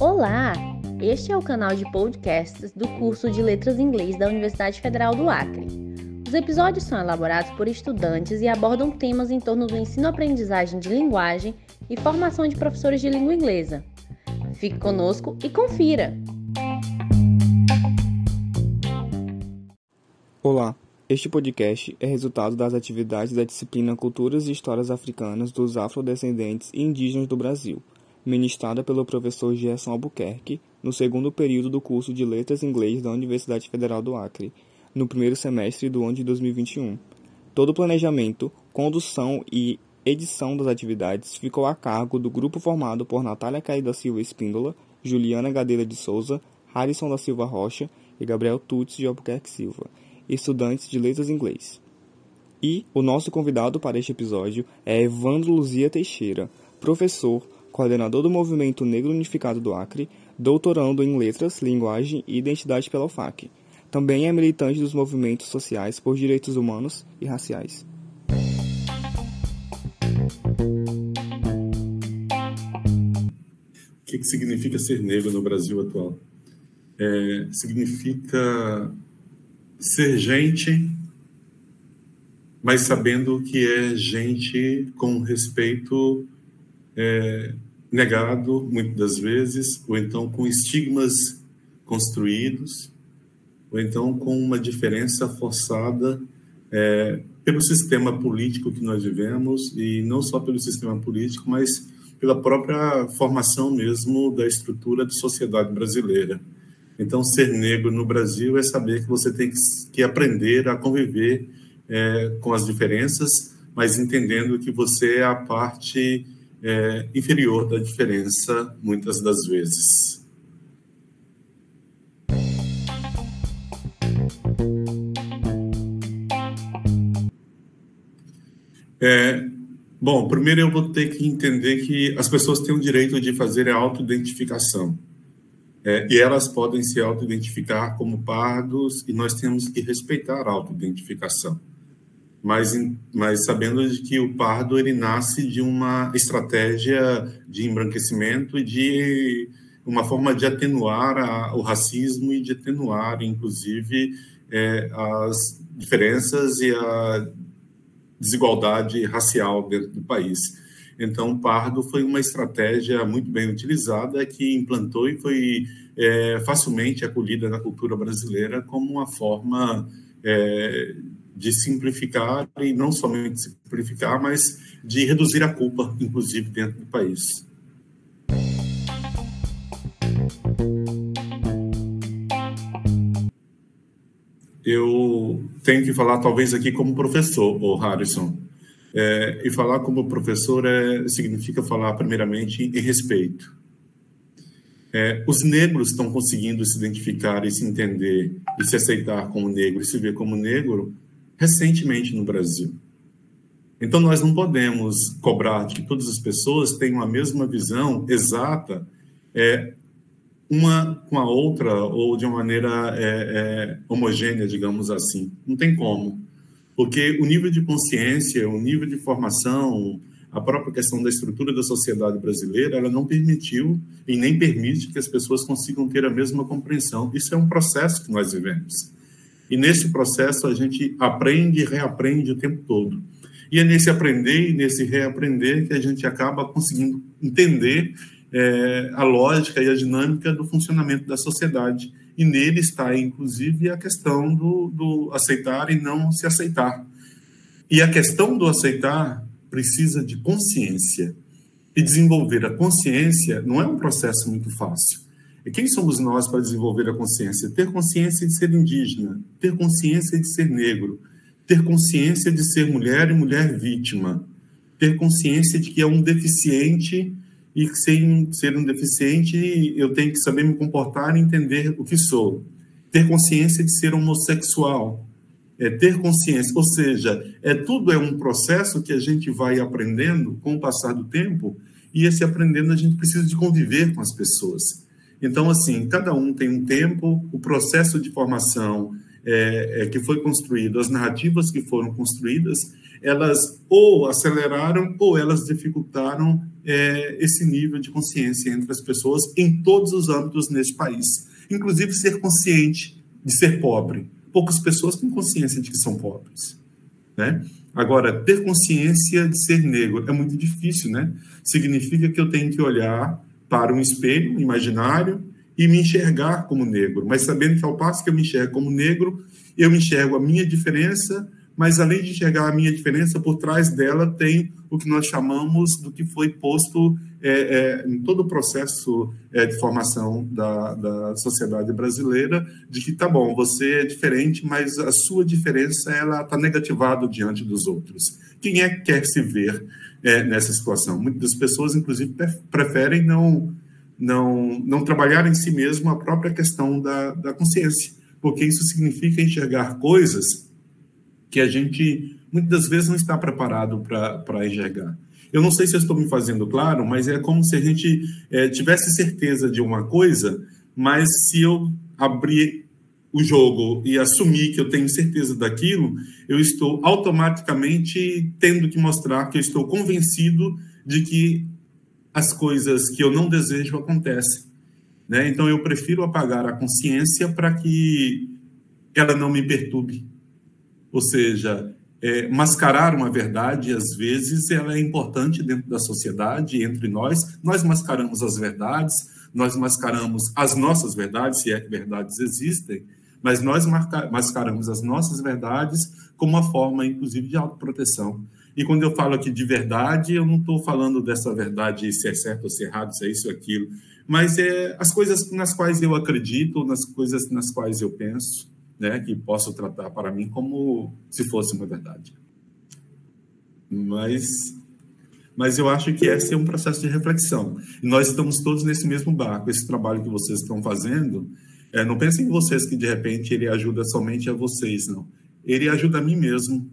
Olá! Este é o canal de podcasts do curso de Letras Inglês da Universidade Federal do Acre. Os episódios são elaborados por estudantes e abordam temas em torno do ensino-aprendizagem de linguagem e formação de professores de língua inglesa. Fique conosco e confira! Olá! Este podcast é resultado das atividades da disciplina Culturas e Histórias Africanas dos Afrodescendentes e Indígenas do Brasil, ministrada pelo professor Gerson Albuquerque no segundo período do curso de Letras Inglês da Universidade Federal do Acre, no primeiro semestre do ano de 2021. Todo o planejamento, condução e edição das atividades ficou a cargo do grupo formado por Natália Caída Silva Espíndola, Juliana Gadeira de Souza, Harrison da Silva Rocha e Gabriel Tuts de Albuquerque Silva estudantes de letras inglês. E o nosso convidado para este episódio é Evandro Luzia Teixeira, professor, coordenador do Movimento Negro Unificado do Acre, doutorando em Letras, Linguagem e Identidade pela UFAC. Também é militante dos movimentos sociais por direitos humanos e raciais. O que, significa ser negro no Brasil atual? É, significa ser gente, mas sabendo que é gente com respeito é, negado, muitas das vezes, ou então com estigmas construídos, ou então com uma diferença forçada é, pelo sistema político que nós vivemos, e não só pelo sistema político, mas pela própria formação mesmo da estrutura de sociedade brasileira. Então, ser negro no Brasil é saber que você tem que aprender a conviver é, com as diferenças, mas entendendo que você é a parte é, inferior da diferença, muitas das vezes. É, bom, primeiro eu vou ter que entender que as pessoas têm o direito de fazer a autoidentificação. É, e elas podem se auto-identificar como pardos e nós temos que respeitar a auto-identificação. Mas, mas sabendo de que o pardo ele nasce de uma estratégia de embranquecimento e de uma forma de atenuar a, o racismo e de atenuar, inclusive, é, as diferenças e a desigualdade racial dentro do país. Então, o Pardo foi uma estratégia muito bem utilizada que implantou e foi é, facilmente acolhida na cultura brasileira como uma forma é, de simplificar e não somente simplificar, mas de reduzir a culpa, inclusive dentro do país. Eu tenho que falar talvez aqui como professor, o Harrison. É, e falar como professor é, significa falar, primeiramente, em respeito. É, os negros estão conseguindo se identificar e se entender e se aceitar como negro e se ver como negro recentemente no Brasil. Então, nós não podemos cobrar que todas as pessoas tenham a mesma visão exata, é, uma com a outra, ou de uma maneira é, é, homogênea, digamos assim. Não tem como. Porque o nível de consciência, o nível de formação, a própria questão da estrutura da sociedade brasileira, ela não permitiu e nem permite que as pessoas consigam ter a mesma compreensão. Isso é um processo que nós vivemos. E nesse processo a gente aprende e reaprende o tempo todo. E é nesse aprender e nesse reaprender que a gente acaba conseguindo entender é, a lógica e a dinâmica do funcionamento da sociedade e nele está, inclusive, a questão do, do aceitar e não se aceitar. E a questão do aceitar precisa de consciência. E desenvolver a consciência não é um processo muito fácil. E quem somos nós para desenvolver a consciência? Ter consciência de ser indígena, ter consciência de ser negro, ter consciência de ser mulher e mulher vítima, ter consciência de que é um deficiente e sem ser um deficiente eu tenho que saber me comportar e entender o que sou. Ter consciência de ser homossexual, é ter consciência, ou seja, é tudo é um processo que a gente vai aprendendo com o passar do tempo e esse aprendendo a gente precisa de conviver com as pessoas. Então, assim, cada um tem um tempo, o processo de formação é, é, que foi construído, as narrativas que foram construídas, elas ou aceleraram ou elas dificultaram é, esse nível de consciência entre as pessoas em todos os âmbitos neste país, inclusive ser consciente de ser pobre. Poucas pessoas têm consciência de que são pobres, né? Agora, ter consciência de ser negro é muito difícil, né? Significa que eu tenho que olhar para um espelho imaginário e me enxergar como negro, mas sabendo que ao passo que eu me enxergo como negro, eu me enxergo a minha diferença, mas além de enxergar a minha diferença, por trás dela tem o que nós chamamos do que foi posto é, é, em todo o processo é, de formação da, da sociedade brasileira, de que tá bom, você é diferente, mas a sua diferença ela está negativada diante dos outros. Quem é que quer se ver é, nessa situação? Muitas pessoas, inclusive, preferem não não, não trabalhar em si mesmo a própria questão da, da consciência, porque isso significa enxergar coisas que a gente muitas vezes não está preparado para enxergar. Eu não sei se eu estou me fazendo claro, mas é como se a gente é, tivesse certeza de uma coisa, mas se eu abrir o jogo e assumir que eu tenho certeza daquilo, eu estou automaticamente tendo que mostrar que eu estou convencido de que as coisas que eu não desejo acontecem. Né? Então, eu prefiro apagar a consciência para que ela não me perturbe. Ou seja, é, mascarar uma verdade, às vezes, ela é importante dentro da sociedade, entre nós. Nós mascaramos as verdades, nós mascaramos as nossas verdades, se é que verdades existem, mas nós mascaramos as nossas verdades como uma forma, inclusive, de autoproteção. E quando eu falo aqui de verdade, eu não estou falando dessa verdade se é certo ou se é errado, se é isso ou aquilo, mas é as coisas nas quais eu acredito, nas coisas nas quais eu penso, né, que posso tratar para mim como se fosse uma verdade. Mas mas eu acho que esse é um processo de reflexão. Nós estamos todos nesse mesmo barco. Esse trabalho que vocês estão fazendo, é, não pensem em vocês que de repente ele ajuda somente a vocês, não. Ele ajuda a mim mesmo,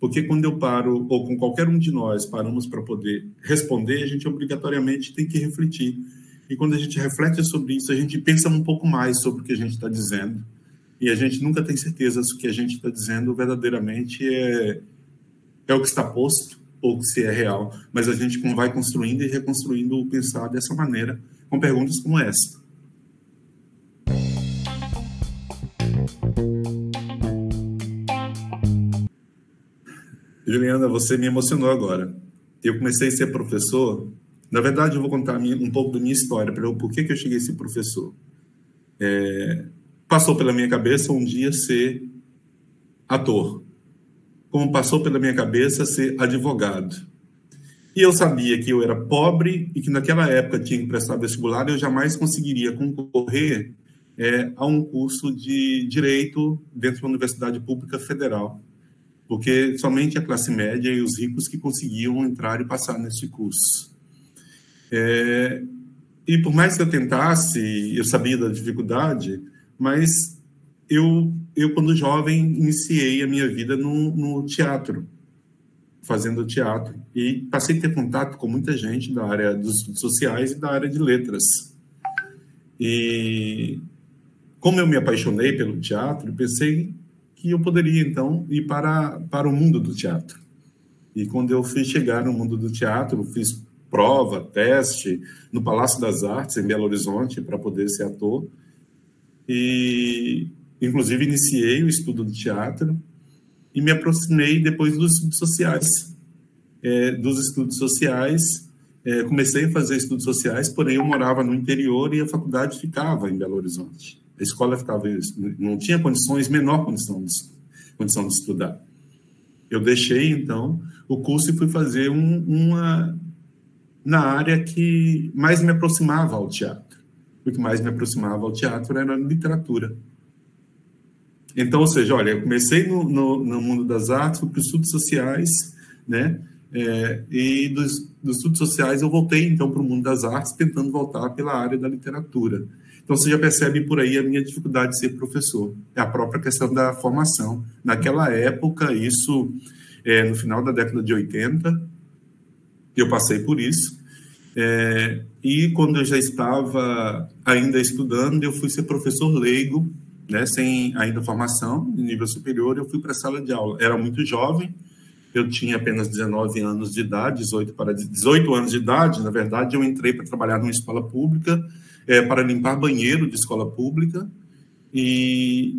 porque quando eu paro, ou com qualquer um de nós paramos para poder responder, a gente obrigatoriamente tem que refletir. E quando a gente reflete sobre isso, a gente pensa um pouco mais sobre o que a gente está dizendo. E a gente nunca tem certeza se o que a gente está dizendo verdadeiramente é, é o que está posto ou se é real. Mas a gente vai construindo e reconstruindo o pensar dessa maneira, com perguntas como essa. Juliana, você me emocionou agora. Eu comecei a ser professor. Na verdade, eu vou contar um pouco da minha história, para por que, que eu cheguei a ser professor. É, passou pela minha cabeça um dia ser ator, como passou pela minha cabeça ser advogado. E eu sabia que eu era pobre e que naquela época tinha que prestar vestibular, eu jamais conseguiria concorrer é, a um curso de direito dentro de uma universidade pública federal porque somente a classe média e os ricos que conseguiam entrar e passar nesse curso. É, e por mais que eu tentasse, eu sabia da dificuldade, mas eu, eu quando jovem, iniciei a minha vida no, no teatro, fazendo teatro, e passei a ter contato com muita gente da área dos sociais e da área de letras. E como eu me apaixonei pelo teatro, pensei que eu poderia então ir para, para o mundo do teatro. E quando eu fui chegar no mundo do teatro, fiz prova, teste no Palácio das Artes em Belo Horizonte para poder ser ator. E inclusive iniciei o estudo do teatro e me aproximei depois dos estudos sociais. É, dos estudos sociais, é, comecei a fazer estudos sociais, porém eu morava no interior e a faculdade ficava em Belo Horizonte. A escola ficava, não tinha condições, menor condição de, condição de estudar. Eu deixei, então, o curso e fui fazer um, uma na área que mais me aproximava ao teatro. O que mais me aproximava ao teatro era a literatura. Então, ou seja, olha, eu comecei no, no, no mundo das artes, fui para os estudos sociais, né? É, e dos, dos estudos sociais eu voltei, então, para o mundo das artes, tentando voltar pela área da literatura. Então você já percebe por aí a minha dificuldade de ser professor. É a própria questão da formação. Naquela época, isso, é, no final da década de 80, eu passei por isso. É, e quando eu já estava ainda estudando, eu fui ser professor leigo né, sem ainda formação em nível superior, eu fui para a sala de aula. Era muito jovem, eu tinha apenas 19 anos de idade, 18 para 18 anos de idade, na verdade, eu entrei para trabalhar numa escola pública, é, para limpar banheiro de escola pública, e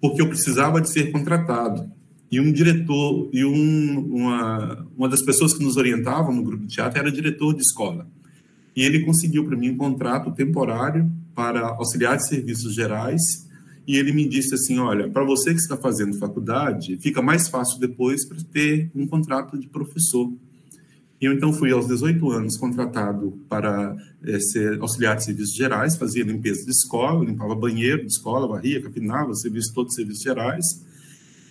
porque eu precisava de ser contratado. E um diretor, e um, uma, uma das pessoas que nos orientavam no grupo de teatro era diretor de escola. E ele conseguiu para mim um contrato temporário para auxiliar de serviços gerais e ele me disse assim: olha, para você que está fazendo faculdade, fica mais fácil depois para ter um contrato de professor. E eu então fui aos 18 anos contratado para é, ser auxiliar de serviços gerais, fazia limpeza de escola, limpava banheiro de escola, varria, capinava, serviço todos os serviços gerais.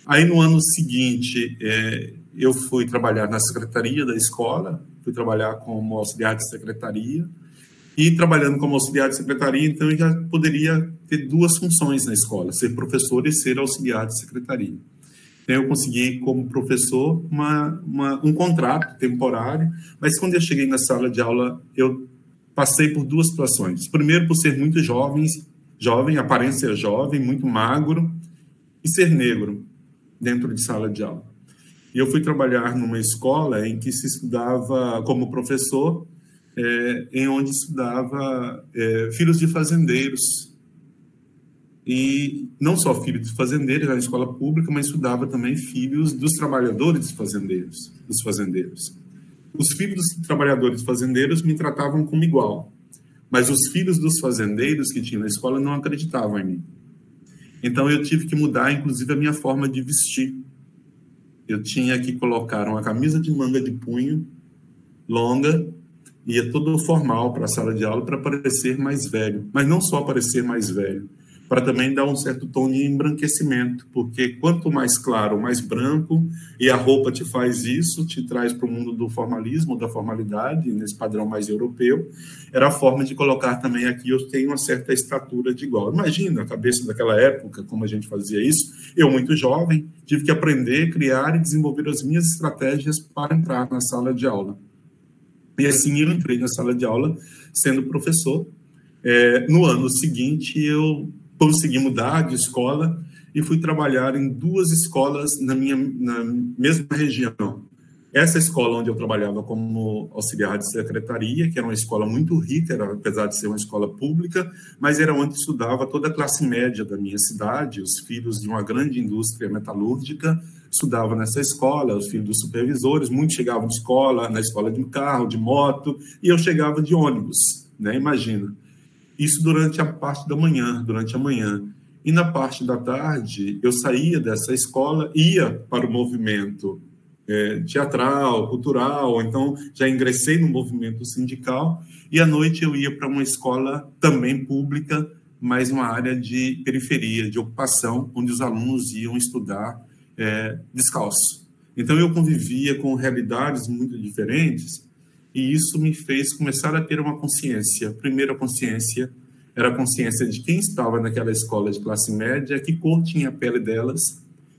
Aí no ano seguinte, é, eu fui trabalhar na secretaria da escola, fui trabalhar como auxiliar de secretaria. E trabalhando como auxiliar de secretaria, então eu já poderia ter duas funções na escola, ser professor e ser auxiliar de secretaria. Então eu consegui, como professor, uma, uma, um contrato temporário, mas quando eu cheguei na sala de aula, eu passei por duas situações. Primeiro, por ser muito jovem, jovem, aparência jovem, muito magro, e ser negro dentro de sala de aula. E eu fui trabalhar numa escola em que se estudava como professor é, em onde estudava é, filhos de fazendeiros. E não só filhos de fazendeiros na escola pública, mas estudava também filhos dos trabalhadores fazendeiros, dos fazendeiros. Os filhos dos trabalhadores fazendeiros me tratavam como igual, mas os filhos dos fazendeiros que tinham na escola não acreditavam em mim. Então eu tive que mudar, inclusive, a minha forma de vestir. Eu tinha que colocar uma camisa de manga de punho longa ia todo formal para a sala de aula para parecer mais velho, mas não só parecer mais velho, para também dar um certo tom de embranquecimento, porque quanto mais claro, mais branco, e a roupa te faz isso, te traz para o mundo do formalismo, da formalidade, nesse padrão mais europeu, era a forma de colocar também aqui, eu tenho uma certa estatura de igual. Imagina a cabeça daquela época, como a gente fazia isso, eu muito jovem, tive que aprender, criar e desenvolver as minhas estratégias para entrar na sala de aula. E assim eu entrei na sala de aula sendo professor. É, no ano seguinte, eu consegui mudar de escola e fui trabalhar em duas escolas na minha na mesma região. Essa escola onde eu trabalhava como auxiliar de secretaria, que era uma escola muito rica, era, apesar de ser uma escola pública, mas era onde estudava toda a classe média da minha cidade, os filhos de uma grande indústria metalúrgica, estudava nessa escola, os filhos dos supervisores, muitos chegavam de escola, na escola de carro, de moto, e eu chegava de ônibus, né? Imagina. Isso durante a parte da manhã, durante a manhã. E na parte da tarde, eu saía dessa escola, ia para o movimento é, teatral, cultural, então já ingressei no movimento sindical, e à noite eu ia para uma escola também pública, mas uma área de periferia, de ocupação, onde os alunos iam estudar é, descalço. Então eu convivia com realidades muito diferentes e isso me fez começar a ter uma consciência. Primeira consciência era a consciência de quem estava naquela escola de classe média, que cor tinha a pele delas,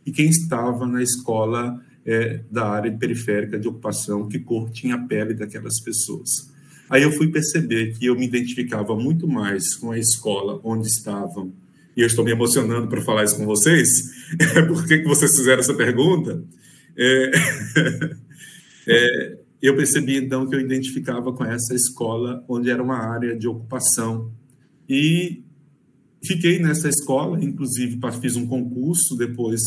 e quem estava na escola é, da área periférica de ocupação, que cor tinha a pele daquelas pessoas. Aí eu fui perceber que eu me identificava muito mais com a escola onde estavam e eu estou me emocionando para falar isso com vocês, por que, que vocês fizeram essa pergunta? É, é, eu percebi então que eu identificava com essa escola onde era uma área de ocupação e fiquei nessa escola, inclusive fiz um concurso depois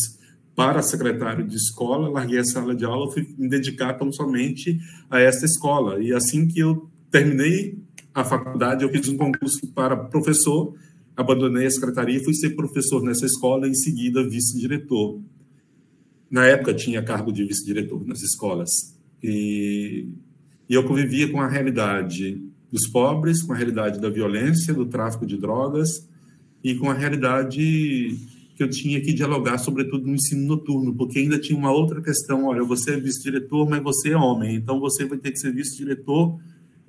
para secretário de escola, larguei a sala de aula, fui me dedicar tão somente a essa escola e assim que eu terminei a faculdade eu fiz um concurso para professor abandonei a secretaria e fui ser professor nessa escola, em seguida vice-diretor. Na época tinha cargo de vice-diretor nas escolas. E, e eu convivia com a realidade dos pobres, com a realidade da violência, do tráfico de drogas e com a realidade que eu tinha que dialogar, sobretudo no ensino noturno, porque ainda tinha uma outra questão: olha, você é vice-diretor, mas você é homem, então você vai ter que ser vice-diretor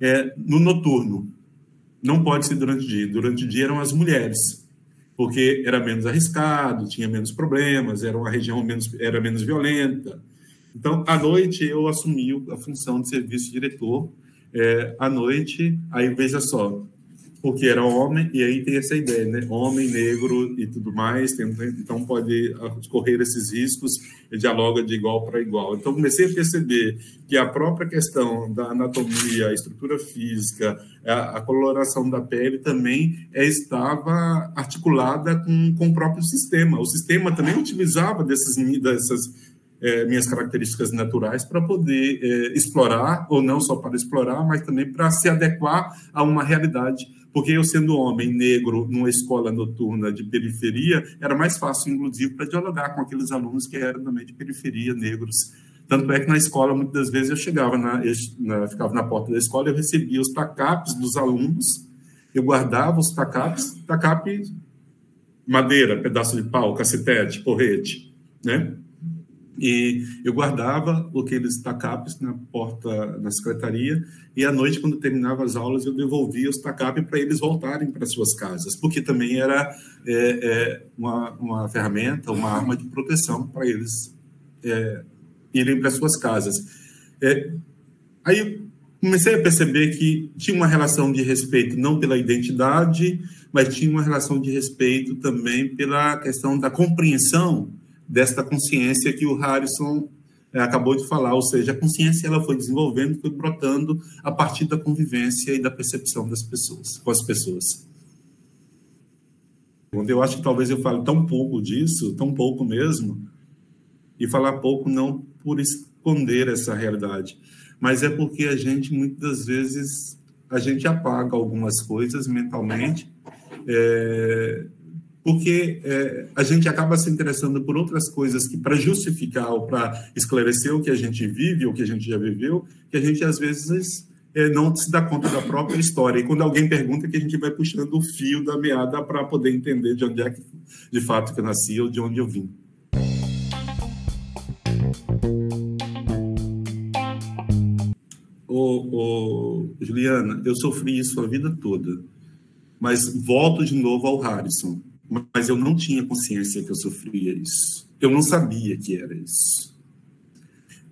é, no noturno não pode ser durante o dia. Durante o dia eram as mulheres, porque era menos arriscado, tinha menos problemas, era uma região menos, era menos violenta. Então, à noite, eu assumi a função de serviço diretor. É, à noite, aí veja só, porque era homem, e aí tem essa ideia, né? Homem, negro e tudo mais, tem, então pode correr esses riscos, dialoga de igual para igual. Então comecei a perceber que a própria questão da anatomia, a estrutura física, a, a coloração da pele também é, estava articulada com, com o próprio sistema. O sistema também utilizava dessas, dessas é, minhas características naturais para poder é, explorar, ou não só para explorar, mas também para se adequar a uma realidade porque eu, sendo homem negro numa escola noturna de periferia, era mais fácil, inclusive, para dialogar com aqueles alunos que eram também de periferia, negros. Tanto é que na escola, muitas das vezes, eu chegava, na, na, ficava na porta da escola, eu recebia os tacapes dos alunos, eu guardava os tacapes, tacape madeira, pedaço de pau, cacetete, porrete, né? E eu guardava aqueles tacapes na porta, na secretaria, e à noite, quando terminava as aulas, eu devolvia os tacapes para eles voltarem para suas casas, porque também era é, é, uma, uma ferramenta, uma arma de proteção para eles é, irem para suas casas. É, aí comecei a perceber que tinha uma relação de respeito não pela identidade, mas tinha uma relação de respeito também pela questão da compreensão desta consciência que o Harrison é, acabou de falar, ou seja, a consciência ela foi desenvolvendo, foi brotando a partir da convivência e da percepção das pessoas, com as pessoas. Eu acho que talvez eu fale tão pouco disso, tão pouco mesmo, e falar pouco não por esconder essa realidade, mas é porque a gente muitas vezes a gente apaga algumas coisas mentalmente é, porque é, a gente acaba se interessando por outras coisas que, para justificar ou para esclarecer o que a gente vive ou que a gente já viveu, que a gente às vezes é, não se dá conta da própria história. E quando alguém pergunta, que a gente vai puxando o fio da meada para poder entender de onde é que, de fato, que eu nasci ou de onde eu vim. Ô, ô, Juliana, eu sofri isso a vida toda, mas volto de novo ao Harrison mas eu não tinha consciência que eu sofria isso. Eu não sabia que era isso.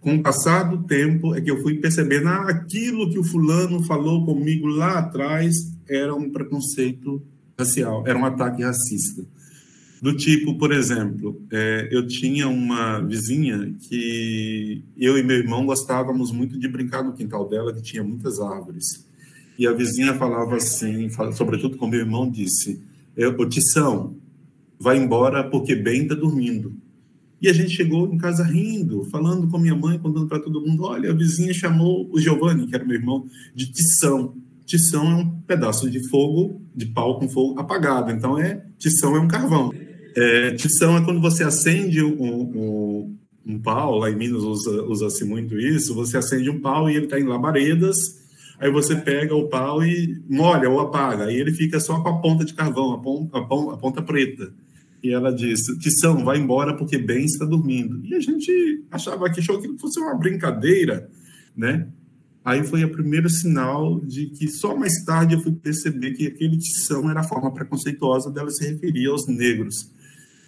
Com o passar do tempo, é que eu fui percebendo ah, aquilo que o fulano falou comigo lá atrás era um preconceito racial, era um ataque racista. Do tipo, por exemplo, é, eu tinha uma vizinha que eu e meu irmão gostávamos muito de brincar no quintal dela, que tinha muitas árvores. E a vizinha falava assim, sobretudo com meu irmão, disse: o Tição, vai embora porque bem está dormindo. E a gente chegou em casa rindo, falando com minha mãe, contando para todo mundo: olha, a vizinha chamou o Giovanni, que era meu irmão, de tição. Tição é um pedaço de fogo, de pau com fogo apagado. Então, é tição é um carvão. É, tição é quando você acende um, um, um pau, lá em Minas usa-se usa muito isso, você acende um pau e ele está em labaredas, aí você pega o pau e molha ou apaga, aí ele fica só com a ponta de carvão, a ponta, a ponta, a ponta preta. E ela disse: Tição, vai embora porque Ben está dormindo. E a gente achava que achou que fosse uma brincadeira, né? Aí foi o primeiro sinal de que só mais tarde eu fui perceber que aquele Tição era a forma preconceituosa dela se referir aos negros.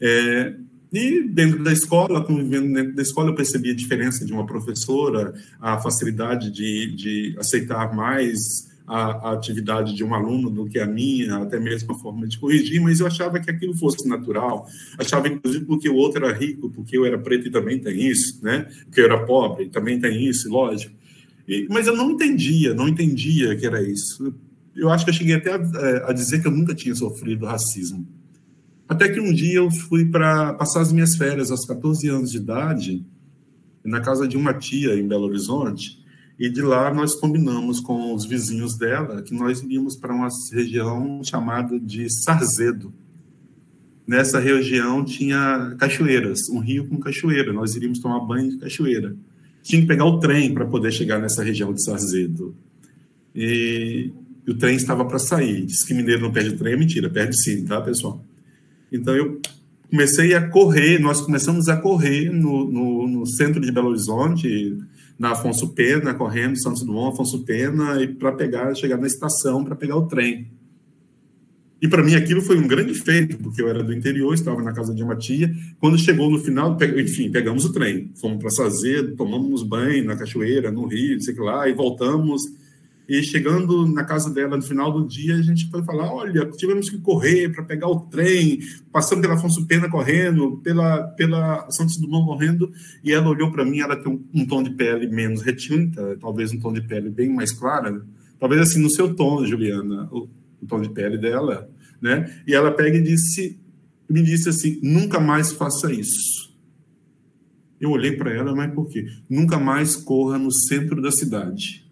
É, e dentro da escola, convivendo dentro da escola, eu percebi a diferença de uma professora, a facilidade de, de aceitar mais a, a, atividade de um aluno do que a minha, até mesmo a forma de corrigir, mas eu achava que aquilo fosse natural. Achava, inclusive, porque o outro era rico, porque eu era preto e também tem isso, né? Porque eu era pobre, também tem isso, lógico. E, mas eu não entendia, não entendia que era isso. Eu acho que eu cheguei até a, é, a dizer que eu nunca tinha sofrido racismo. Até que um dia eu fui para passar as minhas férias aos 14 anos de idade, na casa de uma tia em Belo Horizonte, e de lá nós combinamos com os vizinhos dela que nós iríamos para uma região chamada de Sarzedo. Nessa região tinha cachoeiras, um rio com cachoeira. Nós iríamos tomar banho de cachoeira. Tinha que pegar o trem para poder chegar nessa região de Sarzedo. E, e o trem estava para sair. Diz que mineiro não perde trem, é mentira, perde sim, tá, pessoal? Então eu comecei a correr, nós começamos a correr no, no, no centro de Belo Horizonte, na Afonso Pena, correndo Santos Dumont, Afonso Pena, e para pegar, chegar na estação para pegar o trem. E para mim aquilo foi um grande feito, porque eu era do interior, estava na casa de uma tia. Quando chegou no final, enfim, pegamos o trem, fomos para Sazedo, tomamos banho na cachoeira, no rio, sei lá, e voltamos. E chegando na casa dela no final do dia, a gente foi falar: olha, tivemos que correr para pegar o trem, passando pela Afonso Pena correndo, pela, pela Santos Dumont correndo. E ela olhou para mim, ela tem um, um, tom de pele menos retinta, talvez um tom de pele bem mais clara, talvez assim no seu tom, Juliana, o, o tom de pele dela, né? E ela pega e disse, me disse assim: nunca mais faça isso. Eu olhei para ela, mas por quê? Nunca mais corra no centro da cidade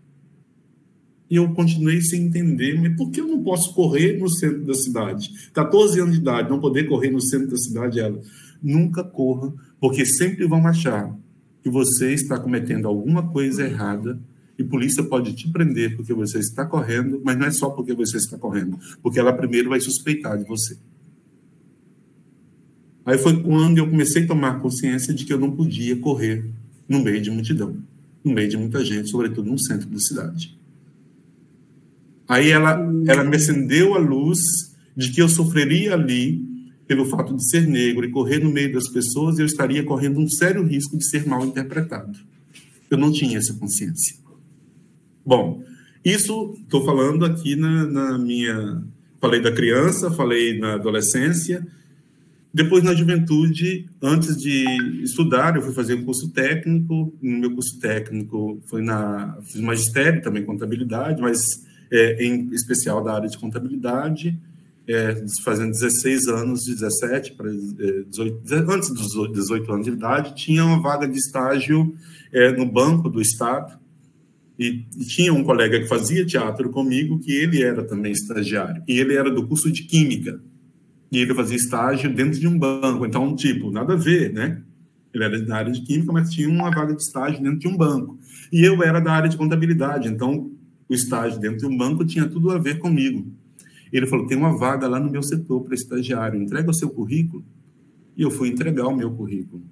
e eu continuei sem entender, mas por que eu não posso correr no centro da cidade? 14 anos de idade, não poder correr no centro da cidade, ela. Nunca corra, porque sempre vão achar que você está cometendo alguma coisa errada e a polícia pode te prender porque você está correndo, mas não é só porque você está correndo, porque ela primeiro vai suspeitar de você. Aí foi quando eu comecei a tomar consciência de que eu não podia correr no meio de multidão, no meio de muita gente, sobretudo no centro da cidade. Aí ela, ela me acendeu a luz de que eu sofreria ali pelo fato de ser negro e correr no meio das pessoas, eu estaria correndo um sério risco de ser mal interpretado. Eu não tinha essa consciência. Bom, isso estou falando aqui na, na, minha. Falei da criança, falei na adolescência. Depois, na juventude, antes de estudar, eu fui fazer um curso técnico. No meu curso técnico, foi na. Fiz magistério, também contabilidade, mas é, em especial da área de contabilidade, é, fazendo 16 anos, 17 para 18, antes dos 18 anos de idade, tinha uma vaga de estágio é, no Banco do Estado, e, e, tinha um colega que fazia teatro comigo, que ele era também estagiário, e ele era do curso de Química, e ele fazia estágio dentro de um banco, então, tipo, nada a ver, né? Ele era da área de Química, mas tinha uma vaga de estágio dentro de um banco. E eu era da área de contabilidade, então o estágio dentro de um banco tinha tudo a ver comigo. Ele falou: tem uma vaga lá no meu setor para estagiário, entrega o seu currículo. E eu fui entregar o meu currículo.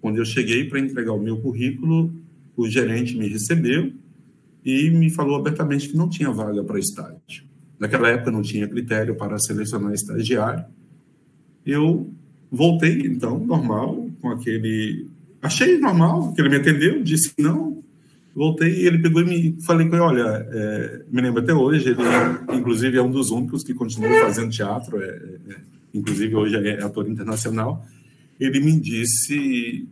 Quando eu cheguei para entregar o meu currículo, o gerente me recebeu e me falou abertamente que não tinha vaga para estágio. Naquela época não tinha critério para selecionar estagiário. Eu voltei, então, normal, com aquele. Achei normal, que ele me atendeu, disse não, voltei e ele pegou e me falei com ele, olha, é, me lembro até hoje, ele inclusive é um dos únicos que continua fazendo teatro, é, é, inclusive hoje é ator internacional. Ele me disse,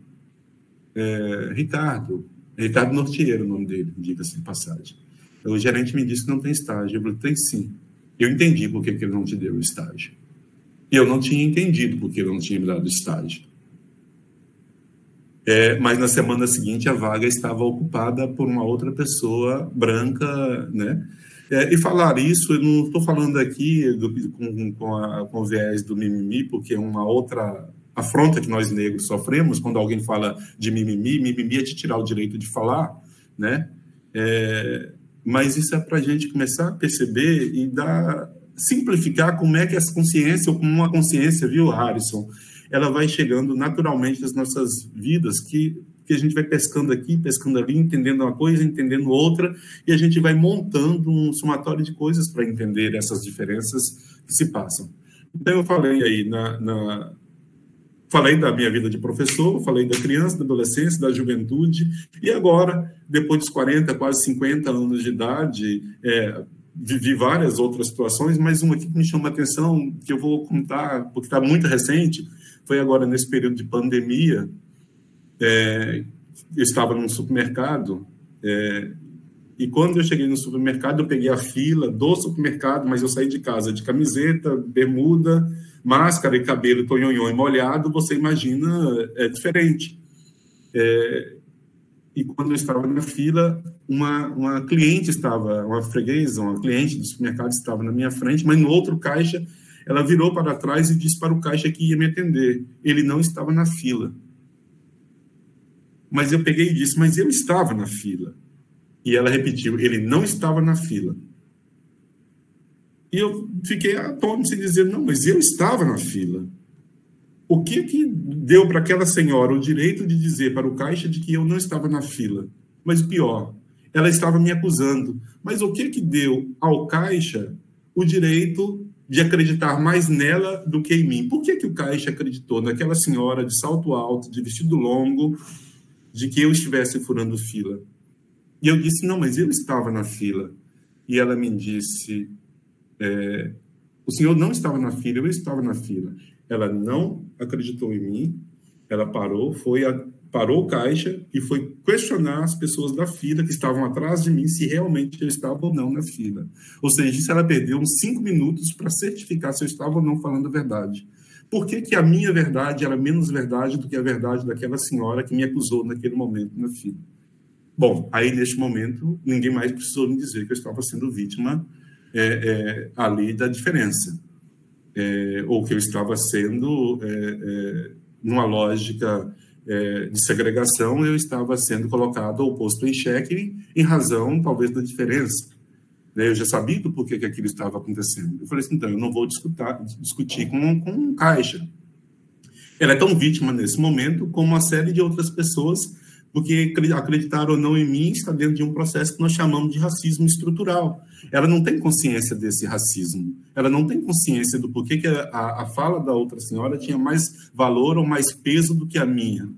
é, Ricardo, Ricardo Nortiero, o nome dele, diga-se de passagem. O gerente me disse que não tem estágio. Eu falei, tem sim. Eu entendi por que, que ele não te deu o estágio. E eu não tinha entendido por que ele não tinha me dado estágio. É, mas na semana seguinte a vaga estava ocupada por uma outra pessoa branca, né? É, e falar isso, eu não estou falando aqui do, com, com, a, com o viés do mimimi, porque é uma outra afronta que nós negros sofremos quando alguém fala de mimimi, mimimi é de tirar o direito de falar, né? É, mas isso é para a gente começar a perceber e dar, simplificar como é que essa consciência, ou como uma consciência, viu, Harrison, ela vai chegando naturalmente nas nossas vidas, que, que a gente vai pescando aqui, pescando ali, entendendo uma coisa, entendendo outra, e a gente vai montando um somatório de coisas para entender essas diferenças que se passam. Então, eu falei aí na, na falei da minha vida de professor, falei da criança, da adolescência, da juventude, e agora, depois dos 40, quase 50 anos de idade, é, vivi várias outras situações, mas uma que me chama a atenção, que eu vou contar, porque está muito recente, foi agora nesse período de pandemia. É, eu estava num supermercado é, e quando eu cheguei no supermercado, eu peguei a fila do supermercado, mas eu saí de casa de camiseta, bermuda, máscara e cabelo tonhonhon e molhado, você imagina, é diferente. É, e quando eu estava na fila, uma, uma cliente estava, uma freguesa, uma cliente do supermercado estava na minha frente, mas no outro caixa ela virou para trás e disse para o caixa que ia me atender. Ele não estava na fila. Mas eu peguei e disse, mas eu estava na fila. E ela repetiu, ele não estava na fila. E eu fiquei atônito sem dizer, não, mas eu estava na fila. O que que deu para aquela senhora o direito de dizer para o caixa de que eu não estava na fila? Mas pior, ela estava me acusando. Mas o que que deu ao caixa o direito de acreditar mais nela do que em mim. Por que, que o Caixa acreditou naquela senhora de salto alto, de vestido longo, de que eu estivesse furando fila? E eu disse: não, mas eu estava na fila. e ela me disse: é, o senhor não estava na fila, eu estava na fila. Ela não acreditou em mim, ela parou, foi a, parou o caixa e foi questionar as pessoas da fila que estavam atrás de mim se realmente eu estava ou não na fila. Ou seja, ela perdeu uns cinco minutos para certificar se eu estava ou não falando a verdade. Por que, que a minha verdade era menos verdade do que a verdade daquela senhora que me acusou naquele momento na fila? Bom, aí neste momento ninguém mais precisou me dizer que eu estava sendo vítima é, é, ali da diferença, é, ou que eu estava sendo é, é, numa lógica é, de segregação, eu estava sendo colocado ou posto em xeque em razão, talvez, da diferença. Né? Eu já sabia do porquê que aquilo estava acontecendo. Eu falei assim, então, eu não vou discutir, com, com um caixa. Ela é tão vítima nesse momento como uma série de outras pessoas, porque acreditaram ou não em mim, está dentro de um processo que nós chamamos de racismo estrutural. Ela não tem consciência desse racismo. Ela não tem consciência do porquê que a, a fala da outra senhora tinha mais valor ou mais peso do que a minha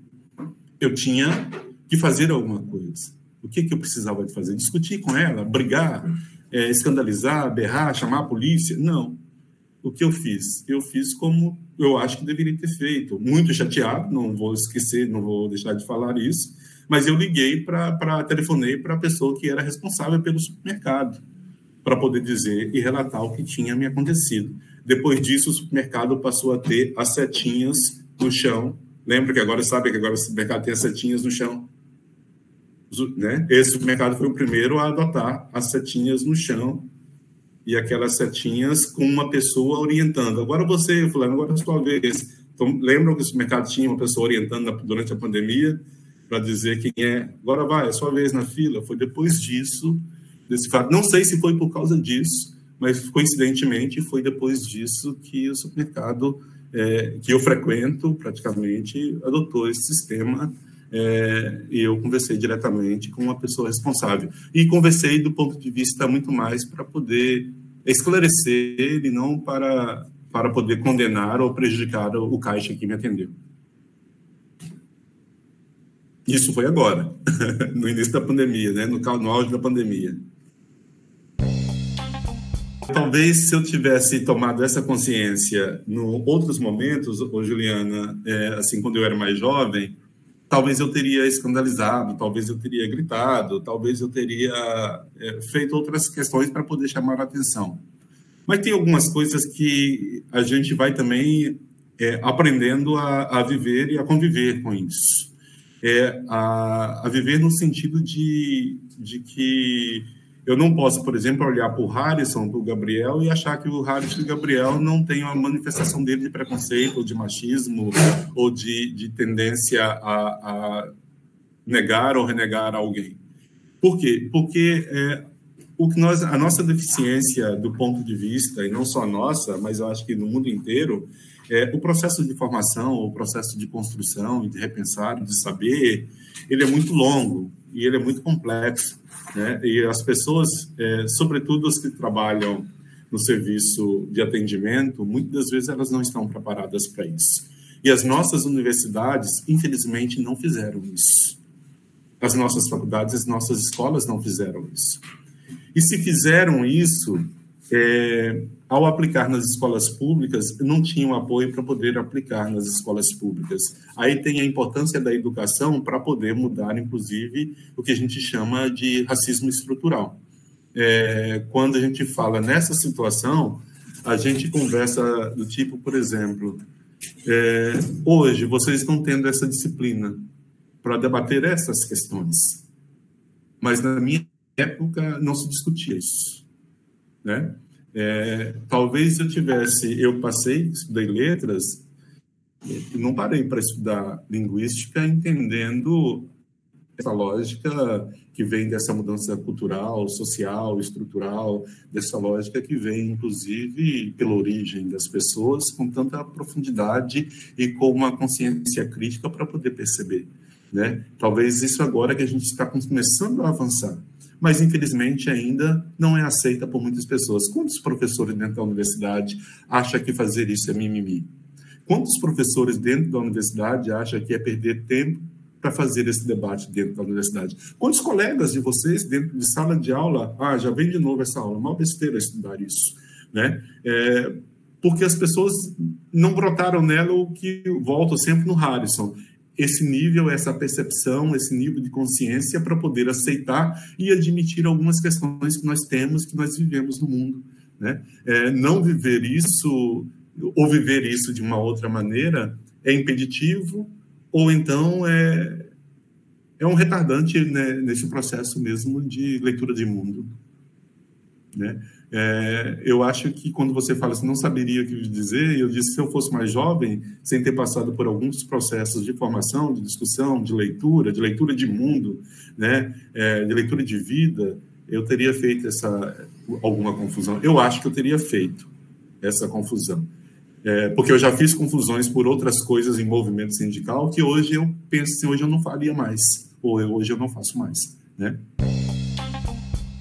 eu tinha que fazer alguma coisa. O que, que eu precisava de fazer? Discutir com ela, brigar, é, escandalizar, berrar, chamar a polícia? Não. O que eu fiz? Eu fiz como eu acho que deveria ter feito. Muito chateado, não vou esquecer, não vou deixar de falar isso, mas eu liguei para, telefonei para a pessoa que era responsável pelo supermercado, para poder dizer e relatar o que tinha me acontecido. Depois disso, o supermercado passou a ter as setinhas no chão Lembra que agora sabe que agora o supermercado tem as setinhas no chão. Né? Esse supermercado foi o primeiro a adotar as setinhas no chão e aquelas setinhas com uma pessoa orientando. Agora você, fulano, agora é a sua vez. Então, lembram que o supermercado tinha uma pessoa orientando durante a pandemia para dizer quem é. Agora vai, é sua vez na fila. Foi depois disso, desse fato. Não sei se foi por causa disso, mas coincidentemente foi depois disso que o supermercado é, que eu frequento praticamente adotou esse sistema é, e eu conversei diretamente com uma pessoa responsável. E conversei do ponto de vista muito mais para poder esclarecer e não para, para poder condenar ou prejudicar o caixa que me atendeu. Isso foi agora, no início da pandemia, né? no, no auge da pandemia. Talvez se eu tivesse tomado essa consciência em outros momentos, ô Juliana, é, assim, quando eu era mais jovem, talvez eu teria escandalizado, talvez eu teria gritado, talvez eu teria é, feito outras questões para poder chamar a atenção. Mas tem algumas coisas que a gente vai também é, aprendendo a, a, viver e a conviver com isso. É, a, a viver no sentido de, de que eu não posso, por exemplo, olhar para o Harrison, para o Gabriel, e achar que o Harrison e o Gabriel não têm uma manifestação dele de preconceito, ou de machismo, ou de, de tendência a, a, negar ou renegar alguém. Por quê? Porque é, o que nós, a nossa deficiência do ponto de vista, e não só a nossa, mas eu acho que no mundo inteiro, é, o processo de formação, o processo de construção, de repensar, de saber, ele é muito longo e ele é muito complexo. Né? E as pessoas, é, sobretudo as que trabalham no serviço de atendimento, muitas das vezes elas não estão preparadas para isso. E as nossas universidades, infelizmente, não fizeram isso. As nossas faculdades, as nossas escolas não fizeram isso. E se fizeram isso, é, ao aplicar nas escolas públicas, não tinham apoio para poder aplicar nas escolas públicas. Aí tem a importância da educação para poder mudar, inclusive, o que a gente chama de racismo estrutural. É, quando a gente fala nessa situação, a gente conversa do tipo, por exemplo, é, hoje vocês estão tendo essa disciplina para debater essas questões, mas na minha época não se discutia isso, né? É, talvez eu tivesse, eu passei, estudei letras, não parei para estudar linguística entendendo essa lógica que vem dessa mudança cultural, social, estrutural, dessa lógica que vem, inclusive, pela origem das pessoas, com tanta profundidade e com uma consciência crítica para poder perceber. Né? Talvez isso agora que a gente está começando a avançar mas infelizmente ainda não é aceita por muitas pessoas. Quantos professores dentro da universidade acham que fazer isso é mimimi? Quantos professores dentro da universidade acham que é perder tempo para fazer esse debate dentro da universidade. Quantos colegas de vocês, dentro de sala de aula, ah, já vem de novo essa aula, mal besteira estudar isso, né? É, porque as pessoas não brotaram nela o que volto sempre no Harrison, esse nível, essa percepção, esse nível de consciência para poder aceitar e admitir algumas questões que nós temos, que nós vivemos no mundo. Né? É, não viver isso ou viver isso de uma outra maneira é impeditivo ou então é, é um retardante né, nesse processo mesmo de leitura de mundo. Né? É, eu acho que quando você fala assim, não saberia o que dizer, eu disse se eu fosse mais jovem, sem ter passado por alguns processos de formação, de discussão, de leitura, de leitura de mundo, né, é, de leitura de vida, eu teria feito essa alguma confusão. Eu acho que eu teria feito essa confusão, é, porque eu já fiz confusões por outras coisas em movimento sindical que hoje eu penso assim, hoje eu não faria mais, ou hoje eu não faço mais, né?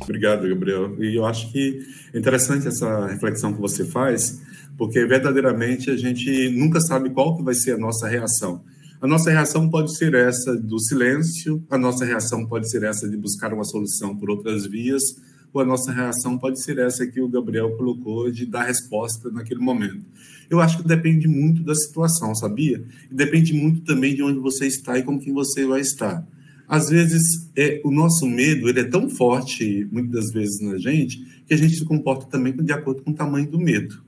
Obrigado, Gabriel. E eu acho que é interessante essa reflexão que você faz, porque verdadeiramente a gente nunca sabe qual que vai ser a nossa reação. A nossa reação pode ser essa do silêncio, a nossa reação pode ser essa de buscar uma solução por outras vias, ou a nossa reação pode ser essa que o Gabriel colocou de dar resposta naquele momento. Eu acho que depende muito da situação, sabia? E depende muito também de onde você está e com quem você vai estar às vezes é, o nosso medo ele é tão forte muitas das vezes na gente que a gente se comporta também de acordo com o tamanho do medo,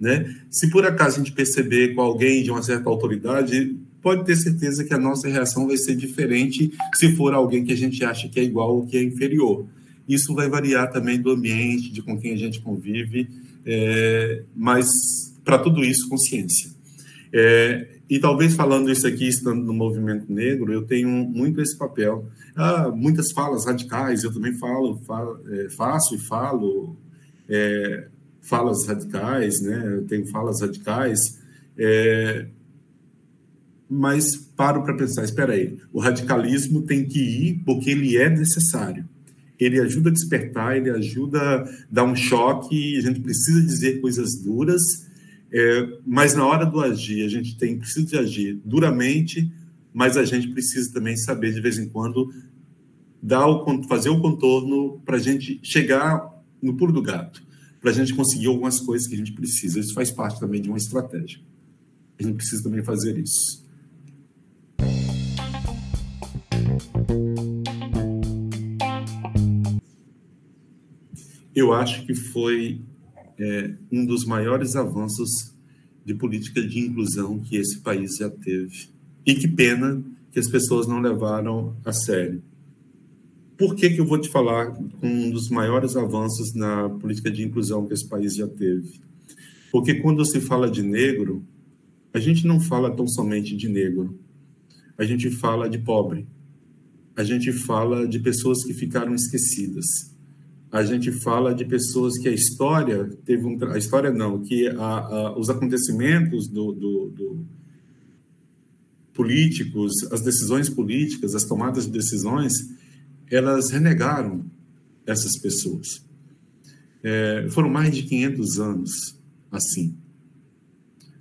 né? Se por acaso a gente perceber com alguém de uma certa autoridade, pode ter certeza que a nossa reação vai ser diferente se for alguém que a gente acha que é igual ou que é inferior. Isso vai variar também do ambiente, de com quem a gente convive, é, mas para tudo isso consciência. É, e talvez falando isso aqui, estando no movimento negro, eu tenho muito esse papel. Ah, muitas falas radicais, eu também falo, falo é, faço e falo é, falas radicais, né? Eu tenho falas radicais, é, mas paro para pensar, espera aí, o radicalismo tem que ir porque ele é necessário. Ele ajuda a despertar, ele ajuda a dar um choque, a gente precisa dizer coisas duras, é, mas na hora do agir, a gente tem precisa agir duramente, mas a gente precisa também saber de vez em quando dar o, fazer o contorno para a gente chegar no pulo do gato, para a gente conseguir algumas coisas que a gente precisa. Isso faz parte também de uma estratégia. A gente precisa também fazer isso. Eu acho que foi é um dos maiores avanços de política de inclusão que esse país já teve. E que pena que as pessoas não levaram a sério. Por que, que eu vou te falar um dos maiores avanços na política de inclusão que esse país já teve? Porque quando se fala de negro, a gente não fala tão somente de negro, a gente fala de pobre, a gente fala de pessoas que ficaram esquecidas a gente fala de pessoas que a história teve um a história não que a, a, os acontecimentos do, do, do, políticos as decisões políticas as tomadas de decisões elas renegaram essas pessoas. É, foram mais de 500 anos assim.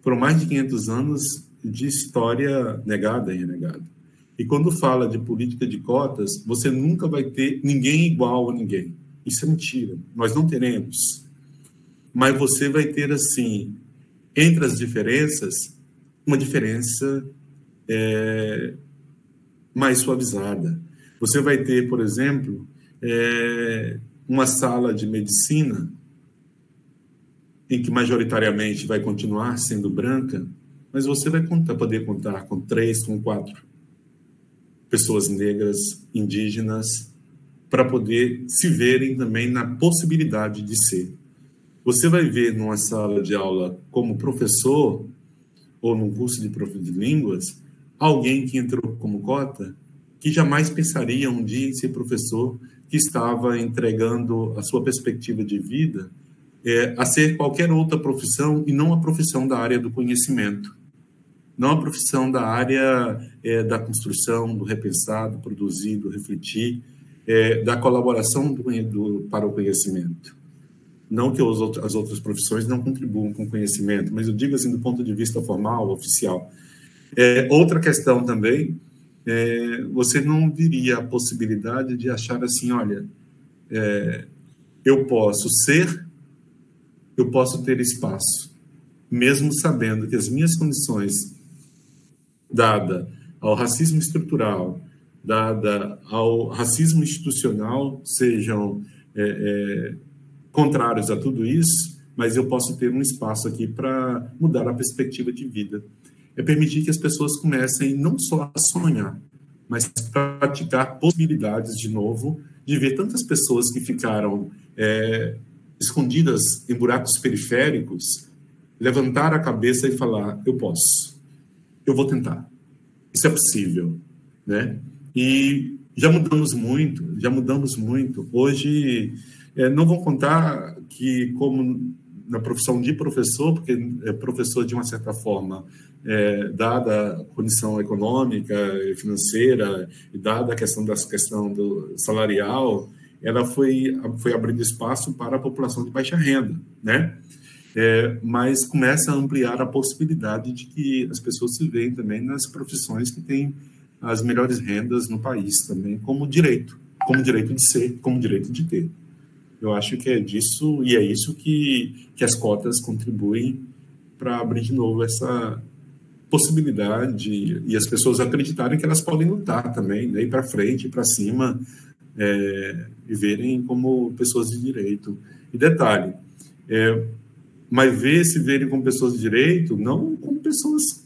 Foram mais de 500 anos de história negada e renegada. E quando fala de política de cotas você nunca vai ter ninguém igual a ninguém isso é mentira. Nós não teremos. Mas você vai ter, assim, entre as diferenças, uma diferença é, mais suavizada. Você vai ter, por exemplo, é, uma sala de medicina em que majoritariamente vai continuar sendo branca, mas você vai contar, poder contar com três, com quatro pessoas negras, indígenas, para poder se verem também na possibilidade de ser. Você vai ver numa sala de aula como professor ou num curso de prof de línguas alguém que entrou como cota que jamais pensaria um dia em ser professor, que estava entregando a sua perspectiva de vida é, a ser qualquer outra profissão e não a profissão da área do conhecimento, não a profissão da área é, da construção, do repensar, do produzir, do refletir, é, da colaboração do, do, para o conhecimento. Não que outros, as outras profissões não contribuam com o conhecimento, mas eu digo assim do ponto de vista formal, oficial. É, outra questão também é, você não viria a possibilidade de achar assim, olha, é, eu posso ser, eu posso ter espaço, mesmo sabendo que as minhas condições, dada ao racismo estrutural, dada ao racismo institucional, sejam é, é, contrários a tudo isso, mas eu posso ter um espaço aqui para mudar a perspectiva de vida. É permitir que as pessoas comecem não só a sonhar, mas praticar possibilidades de novo de ver tantas pessoas que ficaram é, escondidas em buracos periféricos levantar a cabeça e falar: eu posso, eu vou tentar, isso é possível, né? E já mudamos muito, já mudamos muito. Hoje, é, não vou contar que, como na profissão de professor, porque é professor de uma certa forma, é, dada a condição econômica e financeira, e dada a questão da questão do salarial, ela foi, foi abrindo espaço para a população de baixa renda, né? É, mas começa a ampliar a possibilidade de que as pessoas se veem também nas profissões que têm as melhores rendas no país também, como direito, como direito de ser, como direito de ter. Eu acho que é disso e é isso que, que as cotas contribuem para abrir de novo essa possibilidade e as pessoas acreditarem que elas podem lutar também, né, ir para frente, para cima é, e verem como pessoas de direito. E detalhe, é, mas ver se verem como pessoas de direito, não como pessoas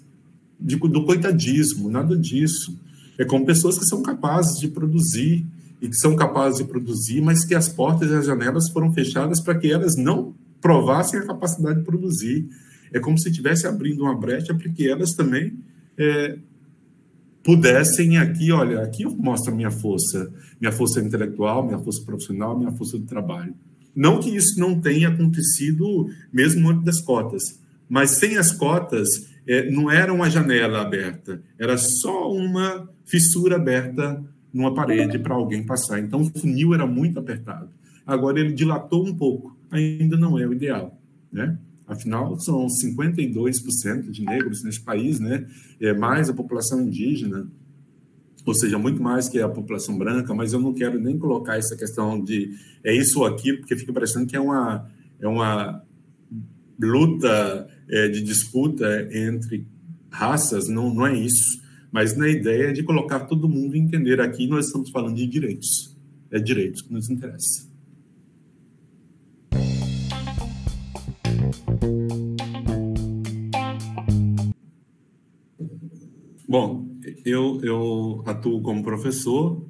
de, do coitadismo, nada disso. É como pessoas que são capazes de produzir e que são capazes de produzir, mas que as portas e as janelas foram fechadas para que elas não provassem a capacidade de produzir. É como se estivesse abrindo uma brecha para que elas também é, pudessem aqui, olha, aqui eu mostro a minha força, minha força intelectual, minha força profissional, minha força de trabalho. Não que isso não tenha acontecido mesmo antes das cotas, mas sem as cotas é, não era uma janela aberta, era só uma fissura aberta numa parede para alguém passar. Então o funil era muito apertado. Agora ele dilatou um pouco, ainda não é o ideal, né? Afinal, são 52% de negros nesse país, né? É mais a população indígena, ou seja, muito mais que a população branca, mas eu não quero nem colocar essa questão de é isso ou aquilo, porque fica parecendo que é uma, é uma luta é, de disputa entre raças, não, não é isso, mas na ideia de colocar todo mundo e entender aqui nós estamos falando de direitos, é direitos que nos interessa. Bom, eu, eu atuo como professor.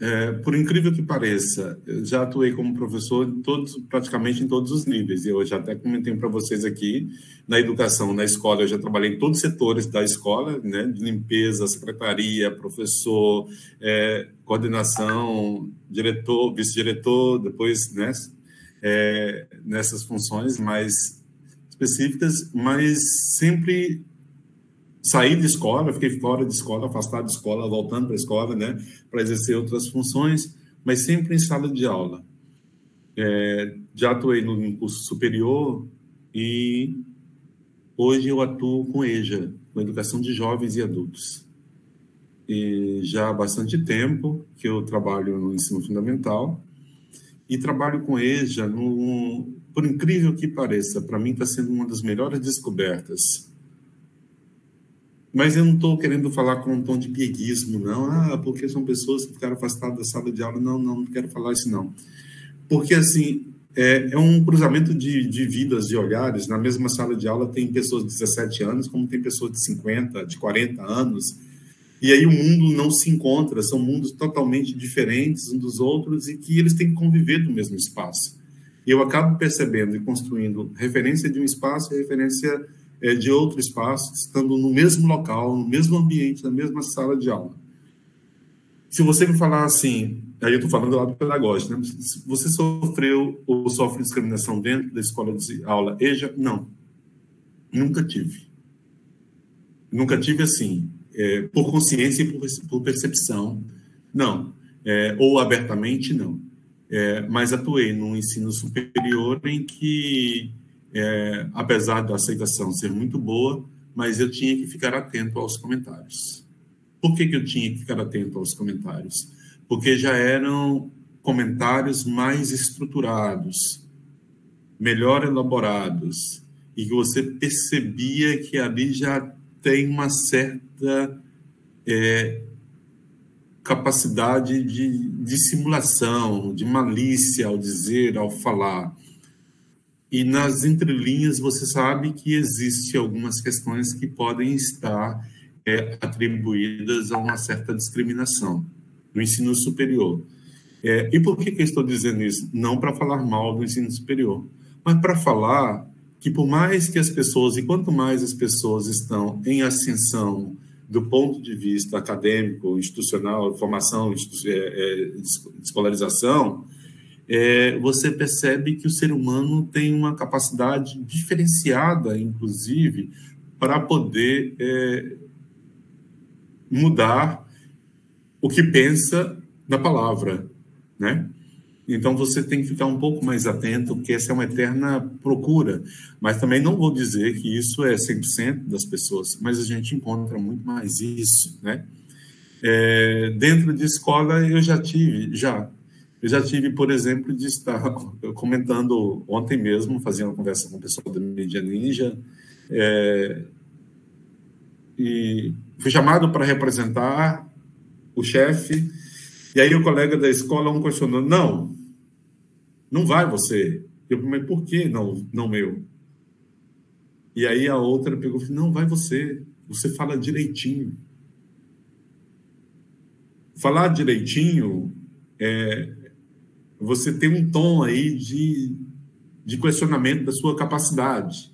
É, por incrível que pareça, já atuei como professor em todos, praticamente em todos os níveis. E eu já até comentei para vocês aqui, na educação, na escola, eu já trabalhei em todos os setores da escola, né, de limpeza, secretaria, professor, é, coordenação, diretor, vice-diretor, depois né, é, nessas funções mais específicas, mas sempre saí de escola, fiquei fora de escola, afastado de escola, voltando para a escola, né, para exercer outras funções, mas sempre em sala de aula. É, já atuei no curso superior e hoje eu atuo com EJA, com educação de jovens e adultos. E já há bastante tempo que eu trabalho no ensino fundamental e trabalho com EJA, no, por incrível que pareça, para mim está sendo uma das melhores descobertas mas eu não estou querendo falar com um tom de pieguismo, não. Ah, porque são pessoas que ficaram afastadas da sala de aula. Não, não, não quero falar isso, não. Porque, assim, é, é um cruzamento de, de vidas, de olhares. Na mesma sala de aula tem pessoas de 17 anos, como tem pessoas de 50, de 40 anos. E aí o mundo não se encontra, são mundos totalmente diferentes uns dos outros e que eles têm que conviver no mesmo espaço. Eu acabo percebendo e construindo referência de um espaço e referência é, de outro espaço, estando no mesmo local, no mesmo ambiente, na mesma sala de aula. Se você me falar assim, aí eu estou falando do lado pedagógico, né? Se você sofreu ou sofre discriminação dentro da escola de aula EJA, não. Nunca tive. Nunca tive assim, é, por consciência e por, por percepção, não. É, ou abertamente, não. É, mas atuei no ensino superior em que é, apesar da aceitação ser muito boa, mas eu tinha que ficar atento aos comentários. Por que, que eu tinha que ficar atento aos comentários? Porque já eram comentários mais estruturados, melhor elaborados, e que você percebia que ali já tem uma certa é, capacidade de, de simulação, de malícia ao dizer, ao falar. E nas entrelinhas você sabe que existe algumas questões que podem estar é, atribuídas a uma certa discriminação no ensino superior. É, e por que, que eu estou dizendo isso? Não para falar mal do ensino superior, mas para falar que por mais que as pessoas, e quanto mais as pessoas estão em ascensão do ponto de vista acadêmico, institucional, formação, é, é, escolarização, é, você percebe que o ser humano tem uma capacidade diferenciada, inclusive, para poder é, mudar o que pensa na palavra, né? Então você tem que ficar um pouco mais atento, porque essa é uma eterna procura. Mas também não vou dizer que isso é 100% das pessoas, mas a gente encontra muito mais isso, né? É, dentro de escola eu já tive, já. Eu já tive, por exemplo, de estar comentando ontem mesmo, fazendo uma conversa com o pessoal da Mídia Ninja, é, e fui chamado para representar o chefe, e aí o colega da escola um questionou, não, não vai você. Eu mas por que não, não meu? E aí a outra pegou e não, vai você, você fala direitinho. Falar direitinho é você tem um tom aí de, de questionamento da sua capacidade,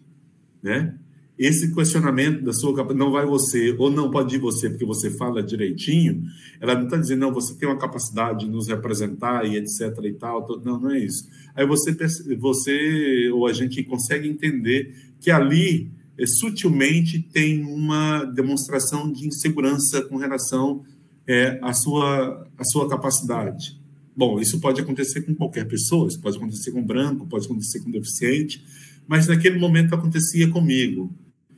né? esse questionamento da sua capacidade, não vai você, ou não pode ir você, porque você fala direitinho, ela não está dizendo, não, você tem uma capacidade de nos representar e etc e tal, não, não é isso. Aí você, você ou a gente consegue entender que ali, é, sutilmente, tem uma demonstração de insegurança com relação é, à, sua, à sua capacidade. Bom, isso pode acontecer com qualquer pessoa, isso pode acontecer com branco, pode acontecer com deficiente, mas naquele momento acontecia comigo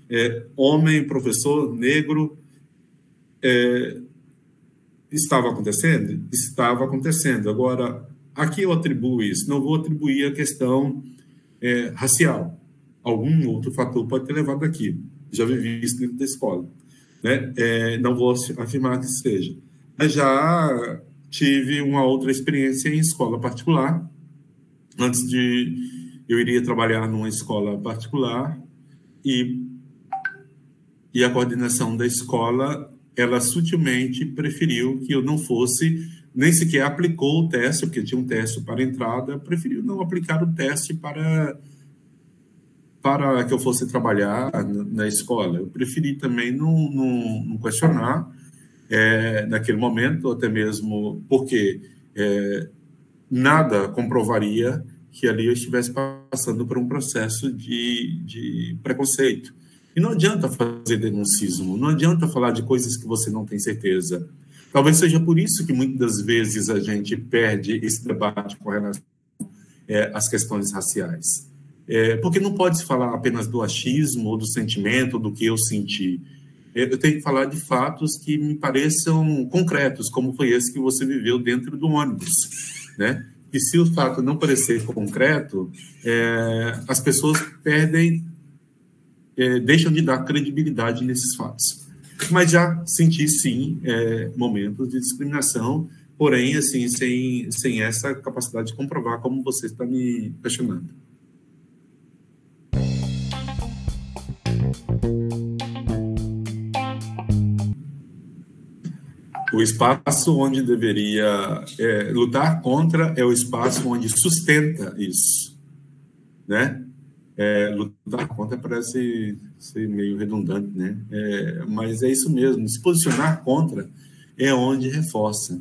é, homem, professor, negro, é, estava acontecendo? Estava acontecendo. Agora, aqui eu atribuo isso, não vou atribuir a questão é, racial. Algum outro fator pode ter levado aqui. Já vivi isso dentro da escola. Né? É, não vou afirmar que seja. Mas já tive uma outra experiência em escola particular. Antes de. Eu iria trabalhar numa escola particular e e a coordenação da escola, ela sutilmente preferiu que eu não fosse, nem sequer aplicou o teste, porque tinha um teste para entrada, preferiu não aplicar o teste para para que eu fosse trabalhar na escola. Eu preferi também não, não, não questionar é, naquele momento, até mesmo porque é, nada comprovaria que ali eu estivesse passando por um processo de, de preconceito. E não adianta fazer denuncismo, não adianta falar de coisas que você não tem certeza. Talvez seja por isso que muitas das vezes a gente perde esse debate com relação é, às questões raciais. É, porque não pode se falar apenas do achismo ou do sentimento, do que eu senti. É, eu tenho que falar de fatos que me pareçam concretos, como foi esse que você viveu dentro do ônibus, né? E se o fato não parecer concreto, é, as pessoas perdem é, deixam de dar credibilidade nesses fatos. Mas já senti, sim, é, momentos de discriminação, porém, assim, sem, sem essa capacidade de comprovar como você está me questionando. O espaço onde deveria é, lutar contra é o espaço onde sustenta isso, né? É, lutar contra parece ser meio redundante, né? É, mas é isso mesmo. Se posicionar contra é onde reforça.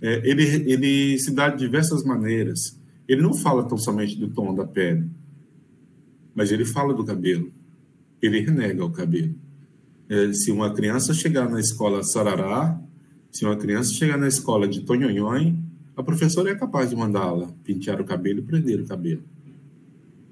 É, ele, ele se dá de diversas maneiras. Ele não fala tão somente do tom da pele, mas ele fala do cabelo. Ele renega o cabelo. É, se uma criança chegar na escola sarará, se uma criança chegar na escola de tonhonhon, a professora é capaz de mandá-la pentear o cabelo e prender o cabelo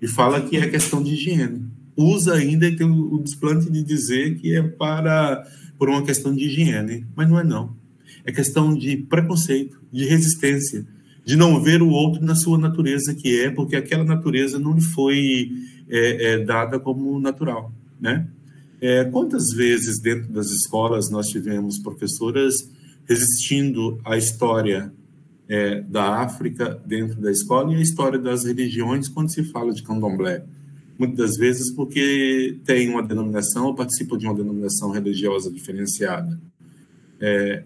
e fala que é questão de higiene. usa ainda e tem o desplante de dizer que é para por uma questão de higiene, mas não é não. É questão de preconceito, de resistência, de não ver o outro na sua natureza que é, porque aquela natureza não lhe foi é, é, dada como natural, né? É, quantas vezes dentro das escolas nós tivemos professoras resistindo à história é, da África dentro da escola e a história das religiões quando se fala de candomblé. Muitas vezes porque tem uma denominação ou participa de uma denominação religiosa diferenciada. É,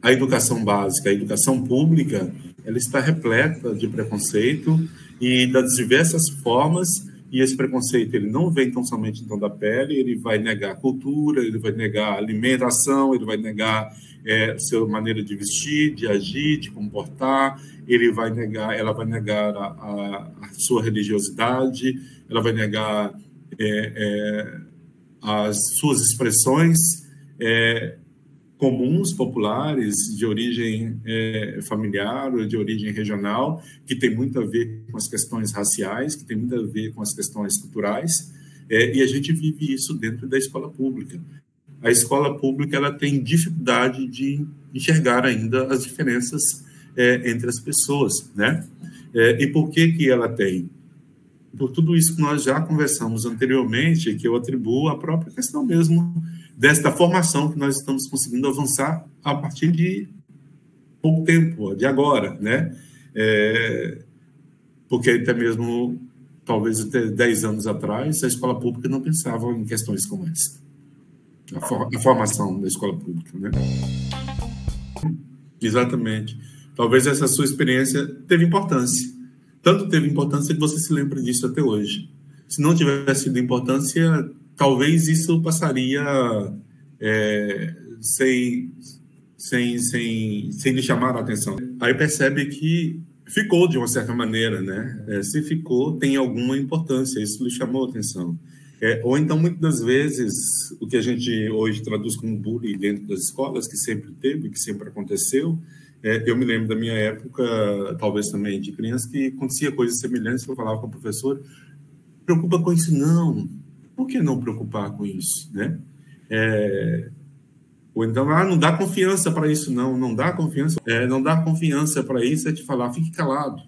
a educação básica, a educação pública, ela está repleta de preconceito e das diversas formas e esse preconceito ele não vem tão somente então da pele, ele vai negar cultura, ele vai negar alimentação, ele vai negar é, sua maneira de vestir, de agir, de comportar, ele vai negar, ela vai negar a, a, a sua religiosidade, ela vai negar é, é, as suas expressões é, comuns, populares, de origem é, familiar ou de origem regional, que tem muito a ver com as questões raciais, que tem muito a ver com as questões culturais, é, e a gente vive isso dentro da escola pública a escola pública ela tem dificuldade de enxergar ainda as diferenças é, entre as pessoas, né? É, e por que que ela tem? Por tudo isso que nós já conversamos anteriormente, que eu atribuo à própria questão mesmo desta formação que nós estamos conseguindo avançar a partir de pouco tempo, de agora, né? É, porque até mesmo, talvez até 10 anos atrás, a escola pública não pensava em questões como essa a, for, a formação da escola pública, né? Exatamente. Talvez essa sua experiência teve importância. Tanto teve importância que você se lembra disso até hoje. Se não tivesse tido importância, talvez isso passaria é, sem, sem, sem, sem lhe chamar a atenção. Aí percebe que ficou de uma certa maneira, né? É, se ficou, tem alguma importância, isso lhe chamou a atenção. É, ou então, muitas das vezes, o que a gente hoje traduz como bullying dentro das escolas, que sempre teve, que sempre aconteceu, é, eu me lembro da minha época, talvez também de criança, que acontecia coisas semelhantes, eu falava com o professor, preocupa com isso não, por que não preocupar com isso, né? É, ou então, ah, não dá confiança para isso não, não dá confiança, é, não dá confiança para isso é te falar, fique calado,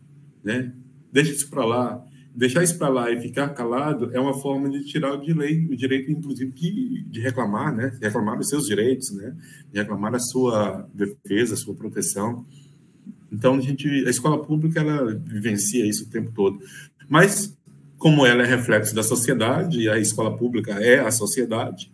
né? Deixa isso para lá, deixar isso para lá e ficar calado é uma forma de tirar o direito, o direito inclusive, de, de reclamar, né? Reclamar dos seus direitos, né? De reclamar a sua defesa, a sua proteção. Então, a, gente, a escola pública, ela vivencia isso o tempo todo. Mas, como ela é reflexo da sociedade, a escola pública é a sociedade,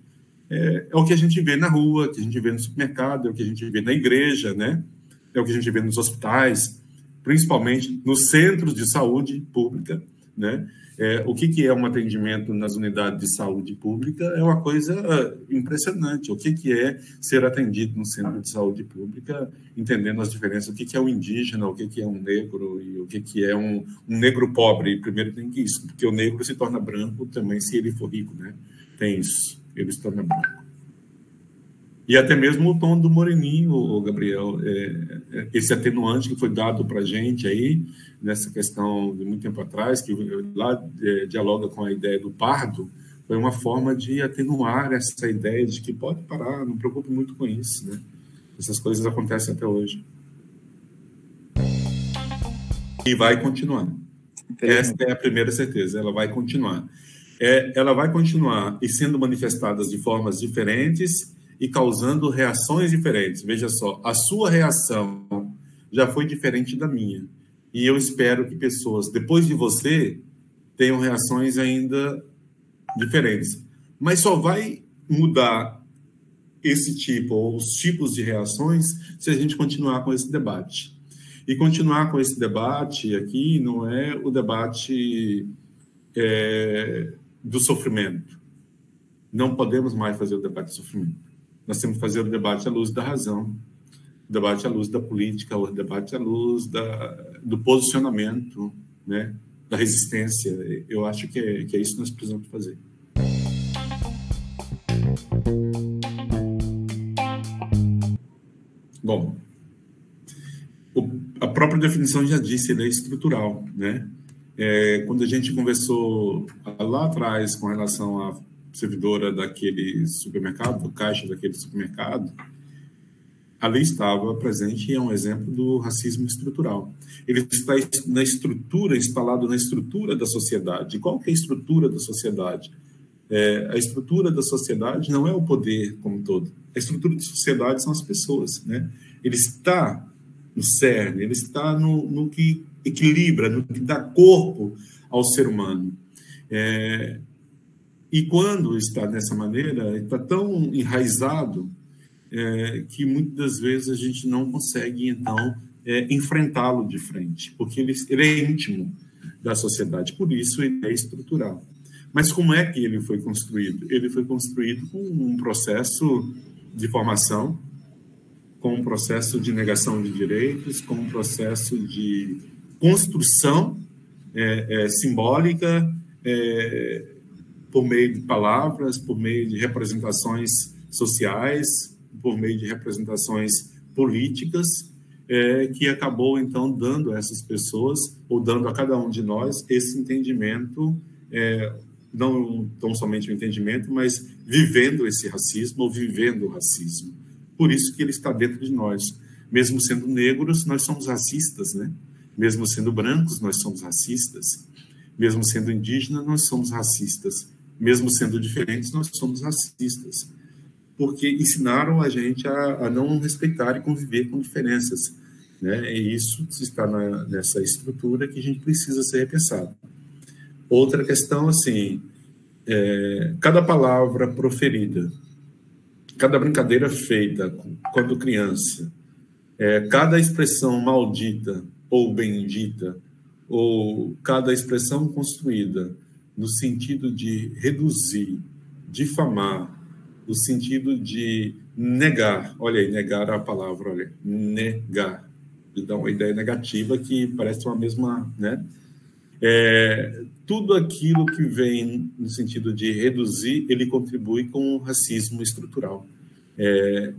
é, é o que a gente vê na rua, que a gente vê no supermercado, é o que a gente vê na igreja, né? É o que a gente vê nos hospitais, principalmente nos centros de saúde pública, né? É, o que, que, é um atendimento nas unidades de saúde pública é uma coisa ah, impressionante. O que, que é ser atendido no centro de saúde pública, entendendo as diferenças, o que, que é um indígena, o que, que é um negro e o que, que é um, um negro pobre. Primeiro tem que isso, porque o negro se torna branco também se ele for rico, né? Tem isso, ele se torna branco. E até mesmo o tom do moreninho, Gabriel, é, é, esse atenuante que foi dado para a gente aí, nessa questão de muito tempo atrás, que lá é, dialoga com a ideia do pardo, foi uma forma de atenuar essa ideia de que pode parar, não preocupe muito com isso, né? Essas coisas acontecem até hoje. E vai continuar. Essa é a primeira certeza, ela vai continuar. É, ela vai continuar e sendo manifestadas de formas diferentes e causando reações diferentes. Veja só, a sua reação já foi diferente da minha. E eu espero que pessoas, depois de você, tenham reações ainda diferentes. Mas só vai mudar esse tipo, ou os tipos de reações, se a gente continuar com esse debate. E continuar com esse debate aqui não é o debate é, do sofrimento. Não podemos mais fazer o debate do sofrimento. Nós temos que fazer o debate à luz da razão, o debate à luz da política, o debate à luz da, do posicionamento, né, da resistência. Eu acho que é, que é isso que nós precisamos fazer. Bom, o, a própria definição já disse, ele é estrutural, né? É, quando a gente conversou lá atrás com relação à servidora daquele supermercado, do caixa daquele supermercado, ali estava presente e é um exemplo do racismo estrutural. Ele está na estrutura, instalado na estrutura da sociedade. Qual que é a estrutura da sociedade? É, a estrutura da sociedade não é o poder como um todo. A estrutura da sociedade são as pessoas, né? Ele está no cerne, ele está no, no que equilibra, no que dá corpo ao ser humano. É, e quando está dessa maneira, está tão enraizado é, que muitas das vezes a gente não consegue, então, é, enfrentá-lo de frente, porque ele, ele é íntimo da sociedade, por isso ele é estrutural. Mas como é que ele foi construído? Ele foi construído com um processo de formação, com um processo de negação de direitos, com um processo de construção é, é, simbólica é, por meio de palavras, por meio de representações sociais, por meio de representações políticas, é, que acabou então dando a essas pessoas, ou dando a cada um de nós, esse entendimento é, não tão somente o entendimento, mas vivendo esse racismo ou vivendo o racismo. Por isso que ele está dentro de nós. Mesmo sendo negros, nós somos racistas, né? Mesmo sendo brancos, nós somos racistas. Mesmo sendo indígenas, nós somos racistas. Mesmo sendo diferentes, nós somos racistas. Porque ensinaram a gente a, a não respeitar e conviver com diferenças. Né? E isso está na, nessa estrutura que a gente precisa ser repensado. Outra questão, assim, é, cada palavra proferida, cada brincadeira feita quando criança, é, cada expressão maldita ou bendita, ou cada expressão construída no sentido de reduzir, difamar, no sentido de negar, olha aí, negar a palavra, olha, negar, de dar uma ideia negativa que parece uma mesma, né? É, tudo aquilo que vem no sentido de reduzir, ele contribui com o racismo estrutural. É,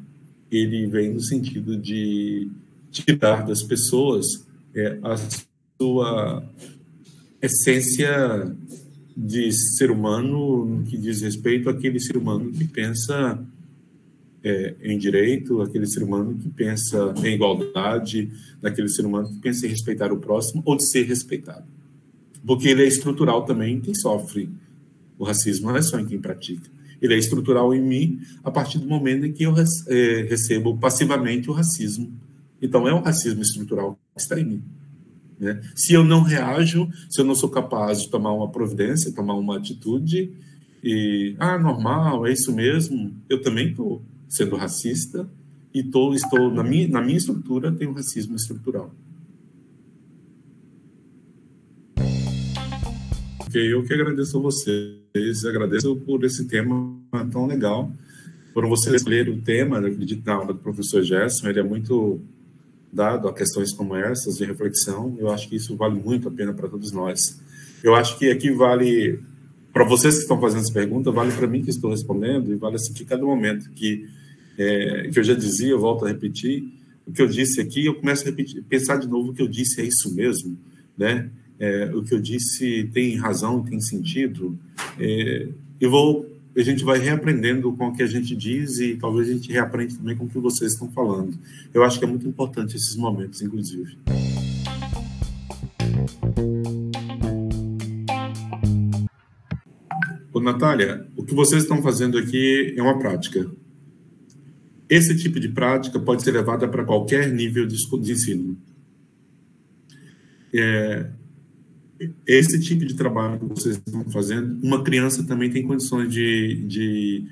ele vem no sentido de tirar das pessoas é, a sua essência de ser humano no que diz respeito àquele ser humano que pensa é, em direito, aquele ser humano que pensa em igualdade, daquele ser humano que pensa em respeitar o próximo ou de ser respeitado porque ele é estrutural também em quem sofre o racismo, não é só em quem pratica. Ele é estrutural em mim a partir do momento em que eu é, recebo passivamente o racismo. Então, é um racismo estrutural que está em mim. Né? Se eu não reajo, se eu não sou capaz de tomar uma providência, tomar uma atitude, e, ah, normal, é isso mesmo, eu também estou sendo racista e tô, estou, na minha, na minha estrutura, tem um racismo estrutural. eu que agradeço a vocês, agradeço por esse tema tão legal, por vocês escolher o tema, acredito na aula do professor Gerson, ele é muito dado a questões como essas, de reflexão, eu acho que isso vale muito a pena para todos nós. Eu acho que aqui vale, para vocês que estão fazendo essa pergunta, vale para mim que estou respondendo, e vale assim que cada momento que, é, que eu já dizia, eu volto a repetir, o que eu disse aqui, eu começo a repetir, pensar de novo o que eu disse, é isso mesmo, né? é, o que eu disse tem razão, tem sentido, é, eu vou, a gente vai reaprendendo com o que a gente diz e talvez a gente reaprende também com o que vocês estão falando. Eu acho que é muito importante esses momentos, inclusive. Ô, Natália, o que vocês estão fazendo aqui é uma prática. Esse tipo de prática pode ser levada para qualquer nível de, ensino. É, esse tipo de trabalho que vocês estão fazendo, uma criança também tem condições de, de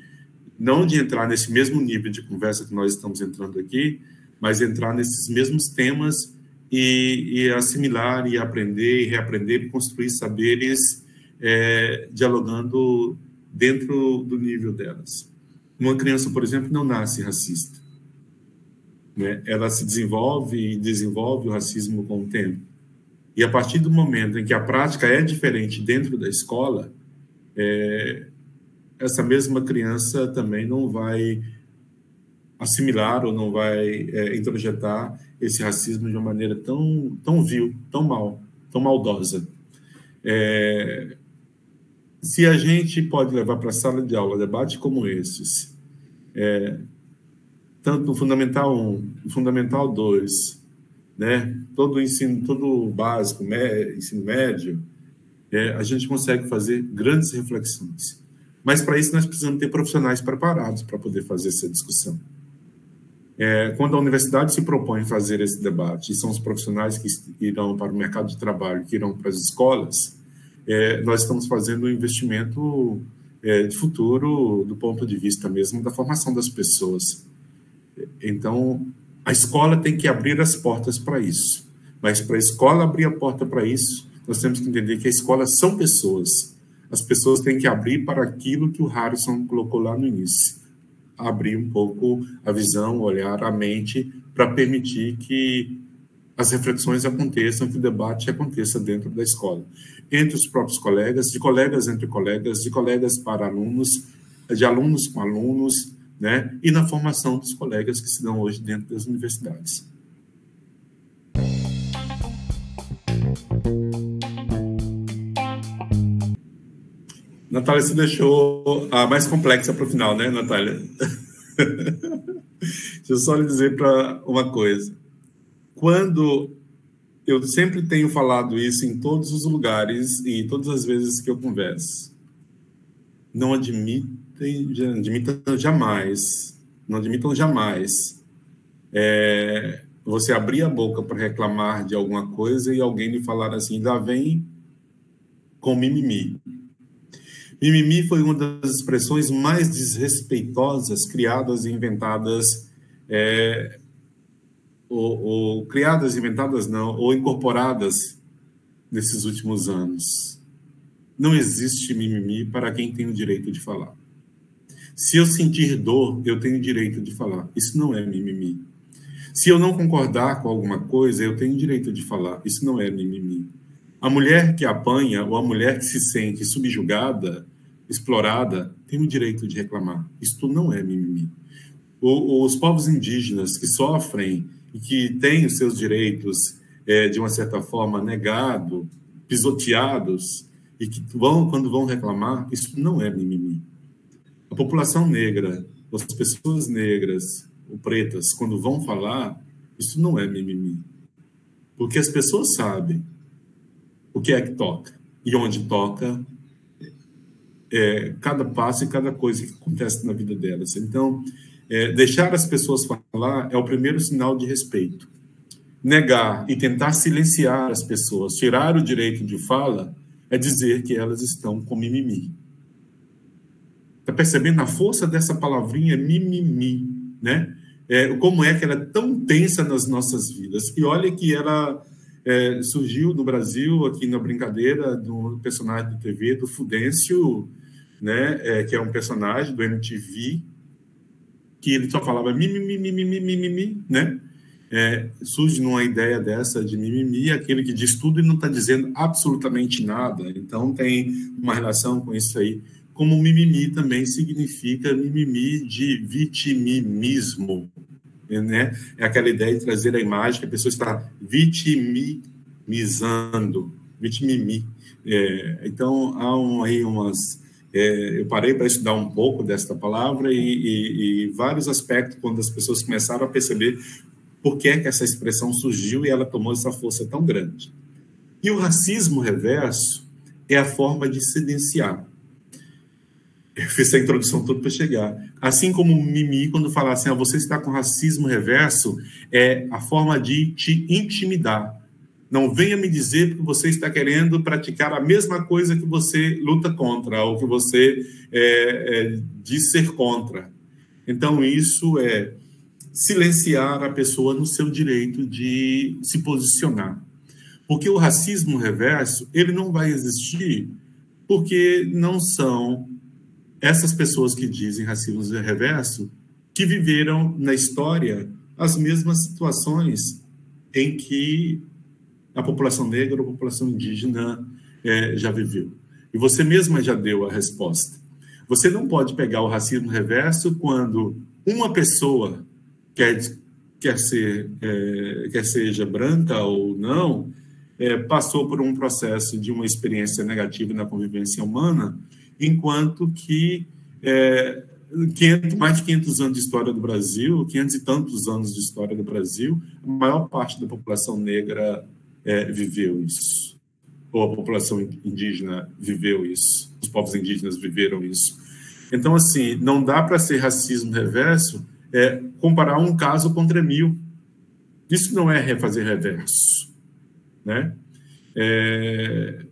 não de entrar nesse mesmo nível de conversa que nós estamos entrando aqui, mas entrar nesses mesmos temas e, e assimilar e aprender e reaprender e construir saberes é, dialogando dentro do nível delas. Uma criança, por exemplo, não nasce racista. Né? Ela se desenvolve e desenvolve o racismo com o tempo e a partir do momento em que a prática é diferente dentro da escola, é, essa mesma criança também não vai assimilar ou não vai é, introjetar esse racismo de uma maneira tão, tão vil, tão mal, tão maldosa. É, se a gente pode levar para a sala de aula debates como esses, é, tanto no Fundamental 1, no Fundamental 2, né, todo o ensino, todo o básico, ensino médio, é, a gente consegue fazer grandes reflexões. Mas para isso nós precisamos ter profissionais preparados para poder fazer essa discussão. É, quando a universidade se propõe fazer esse debate, e são os profissionais que irão para o mercado de trabalho, que irão para as escolas, é, nós estamos fazendo um investimento é, de futuro do ponto de vista mesmo da formação das pessoas. Então, a escola tem que abrir as portas para isso. Mas para a escola abrir a porta para isso, nós temos que entender que a escola são pessoas. As pessoas têm que abrir para aquilo que o Harrison colocou lá no início. Abrir um pouco a visão, olhar, a mente, para permitir que as reflexões aconteçam, que o debate aconteça dentro da escola. Entre os próprios colegas, de colegas entre colegas, de colegas para alunos, de alunos com alunos, né? e na formação dos colegas que se dão hoje dentro das universidades. Natália, você deixou a mais complexa para o final, né, Natália? Deixa eu só lhe dizer para uma coisa. Quando eu sempre tenho falado isso em todos os lugares e todas as vezes que eu converso, não admitem, admitam jamais, não admitam jamais é, você abrir a boca para reclamar de alguma coisa e alguém lhe falar assim, ainda vem com mimimi. Mimimi foi uma das expressões mais desrespeitosas criadas e inventadas, é, ou, ou criadas, inventadas não, ou incorporadas nesses últimos anos. Não existe mimimi para quem tem o direito de falar. Se eu sentir dor, eu tenho direito de falar. Isso não é mimimi. Se eu não concordar com alguma coisa, eu tenho direito de falar. Isso não é mimimi. A mulher que apanha ou a mulher que se sente subjugada, explorada, tem o direito de reclamar. Isto não é mimimi. os povos indígenas que sofrem e que têm os seus direitos, é, de uma certa forma, negados, pisoteados, e que vão, quando vão reclamar, isso não é mimimi. A população negra, as pessoas negras ou pretas, quando vão falar, isso não é mimimi. Porque as pessoas sabem o que é que toca e onde toca é, cada passo e cada coisa que acontece na vida delas. Então, é, deixar as pessoas falar é o primeiro sinal de respeito. Negar e tentar silenciar as pessoas, tirar o direito de fala, é dizer que elas estão com mimimi. Está percebendo a força dessa palavrinha mimimi, né? É, como é que ela é tão tensa nas nossas vidas. E olha que ela é, surgiu no Brasil, aqui na brincadeira, do personagem de TV, do Fudêncio, né, é, que é um personagem do MTV, que ele só falava mimimi, mimimi, mimimi, né? É, surge numa ideia dessa de mimimi, aquele que diz tudo e não está dizendo absolutamente nada. Então tem uma relação com isso aí. Como mimimi também significa mimimi de vitimismo, né? É aquela ideia de trazer a imagem que a pessoa está vitimizando, vitimimi. É, então há um, aí umas é, eu parei para estudar um pouco desta palavra e, e, e, vários aspectos, quando as pessoas começaram a perceber por que, é que essa expressão surgiu e ela tomou essa força tão grande. E o racismo reverso é a forma de silenciar. Eu fiz essa introdução toda para chegar. Assim como Mimi, quando fala assim, ah, você está com racismo reverso, é a forma de te intimidar não venha me dizer que você está querendo praticar a mesma coisa que você luta contra, ou que você é, é, diz ser contra. Então, isso é silenciar a pessoa no seu direito de se posicionar. Porque o racismo reverso, ele não vai existir porque não são essas pessoas que dizem racismo reverso que viveram na história as mesmas situações em que a população negra ou a população indígena é, já viveu. E você mesma já deu a resposta. Você não pode pegar o racismo reverso quando uma pessoa quer, quer, ser, é, quer seja branca ou não, é, passou por um processo de uma experiência negativa na convivência humana, enquanto que é, 500, mais de 500 anos de história do Brasil, 500 e tantos anos de história do Brasil, a maior parte da população negra é, viveu isso. Ou a população indígena viveu isso. Os povos indígenas viveram isso. Então, assim, não dá para ser racismo reverso é, comparar um caso contra mil. Isso não é refazer reverso. Né? É,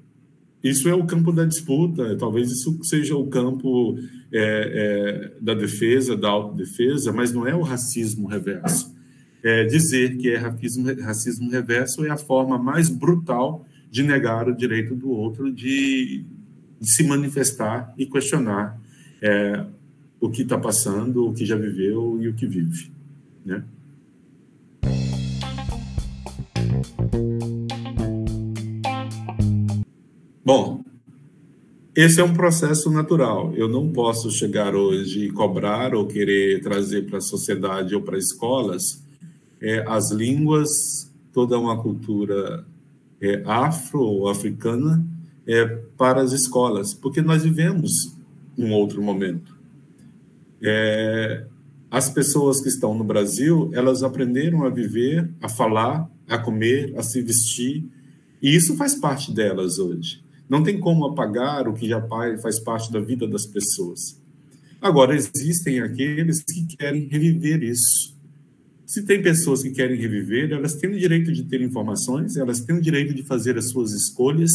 isso é o campo da disputa, talvez isso seja o campo é, é, da defesa, da autodefesa, mas não é o racismo reverso. É, dizer que é racismo, racismo reverso é a forma mais brutal de negar o direito do outro de, de se manifestar e questionar é, o que está passando, o que já viveu e o que vive. Né? Bom, esse é um processo natural. Eu não posso chegar hoje e cobrar ou querer trazer para a sociedade ou para escolas é, as línguas, toda uma cultura é, afro ou africana é, para as escolas, porque nós vivemos um outro momento. É, as pessoas que estão no Brasil, elas aprenderam a viver, a falar, a comer, a se vestir, e isso faz parte delas hoje. Não tem como apagar o que já faz parte da vida das pessoas. Agora, existem aqueles que querem reviver isso. Se tem pessoas que querem reviver, elas têm o direito de ter informações, elas têm o direito de fazer as suas escolhas,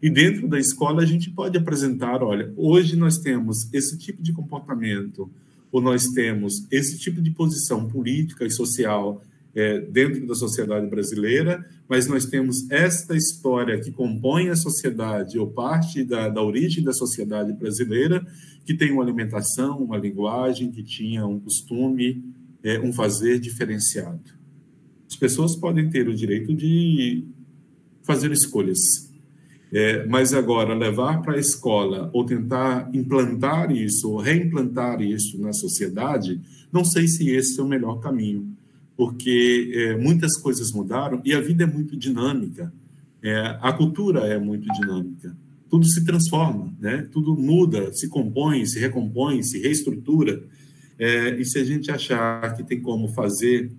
e dentro da escola a gente pode apresentar: olha, hoje nós temos esse tipo de comportamento, ou nós temos esse tipo de posição política e social é, dentro da sociedade brasileira, mas nós temos esta história que compõe a sociedade, ou parte da, da origem da sociedade brasileira, que tem uma alimentação, uma linguagem, que tinha um costume, é, um fazer diferenciado. As pessoas podem ter o direito de fazer escolhas, é, mas agora levar para a escola ou tentar implantar isso ou reimplantar isso na sociedade, não sei se esse é o melhor caminho porque é, muitas coisas mudaram e a vida é muito dinâmica. É, a cultura é muito dinâmica. Tudo se transforma, né? Tudo muda, se compõe, se recompõe, se reestrutura. É, e se a gente achar que tem como fazer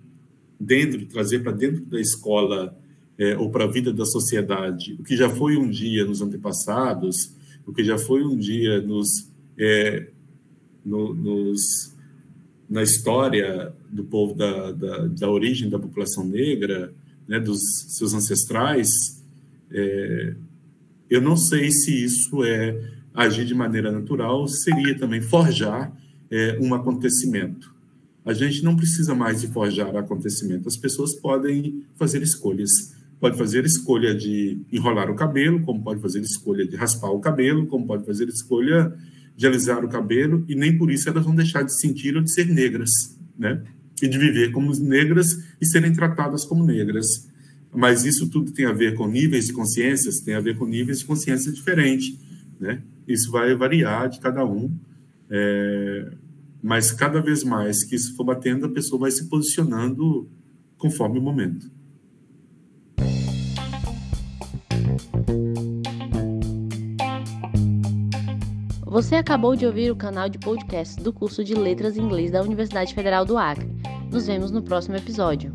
dentro, trazer para dentro da escola é, ou para a vida da sociedade o que já foi um dia nos antepassados, o que já foi um dia nos, é, no, nos na história do povo da, da, da origem da população negra, né, dos seus ancestrais, é, eu não sei se isso é agir de maneira natural, seria também forjar é, um acontecimento. A gente não precisa mais de forjar acontecimento, as pessoas podem fazer escolhas. Pode fazer escolha de enrolar o cabelo, como pode fazer escolha de raspar o cabelo, como pode fazer escolha de alisar o cabelo, e nem por isso elas vão deixar de sentir ou de ser negras, né? E de viver como negras e serem tratadas como negras. Mas isso tudo tem a ver com níveis de consciências, tem a ver com níveis de consciência diferentes, né? Isso vai variar de cada um, é... mas cada vez mais que isso for batendo, a pessoa vai se posicionando conforme o momento. Você acabou de ouvir o canal de podcast do curso de Letras em Inglês da Universidade Federal do Acre. Nos vemos no próximo episódio.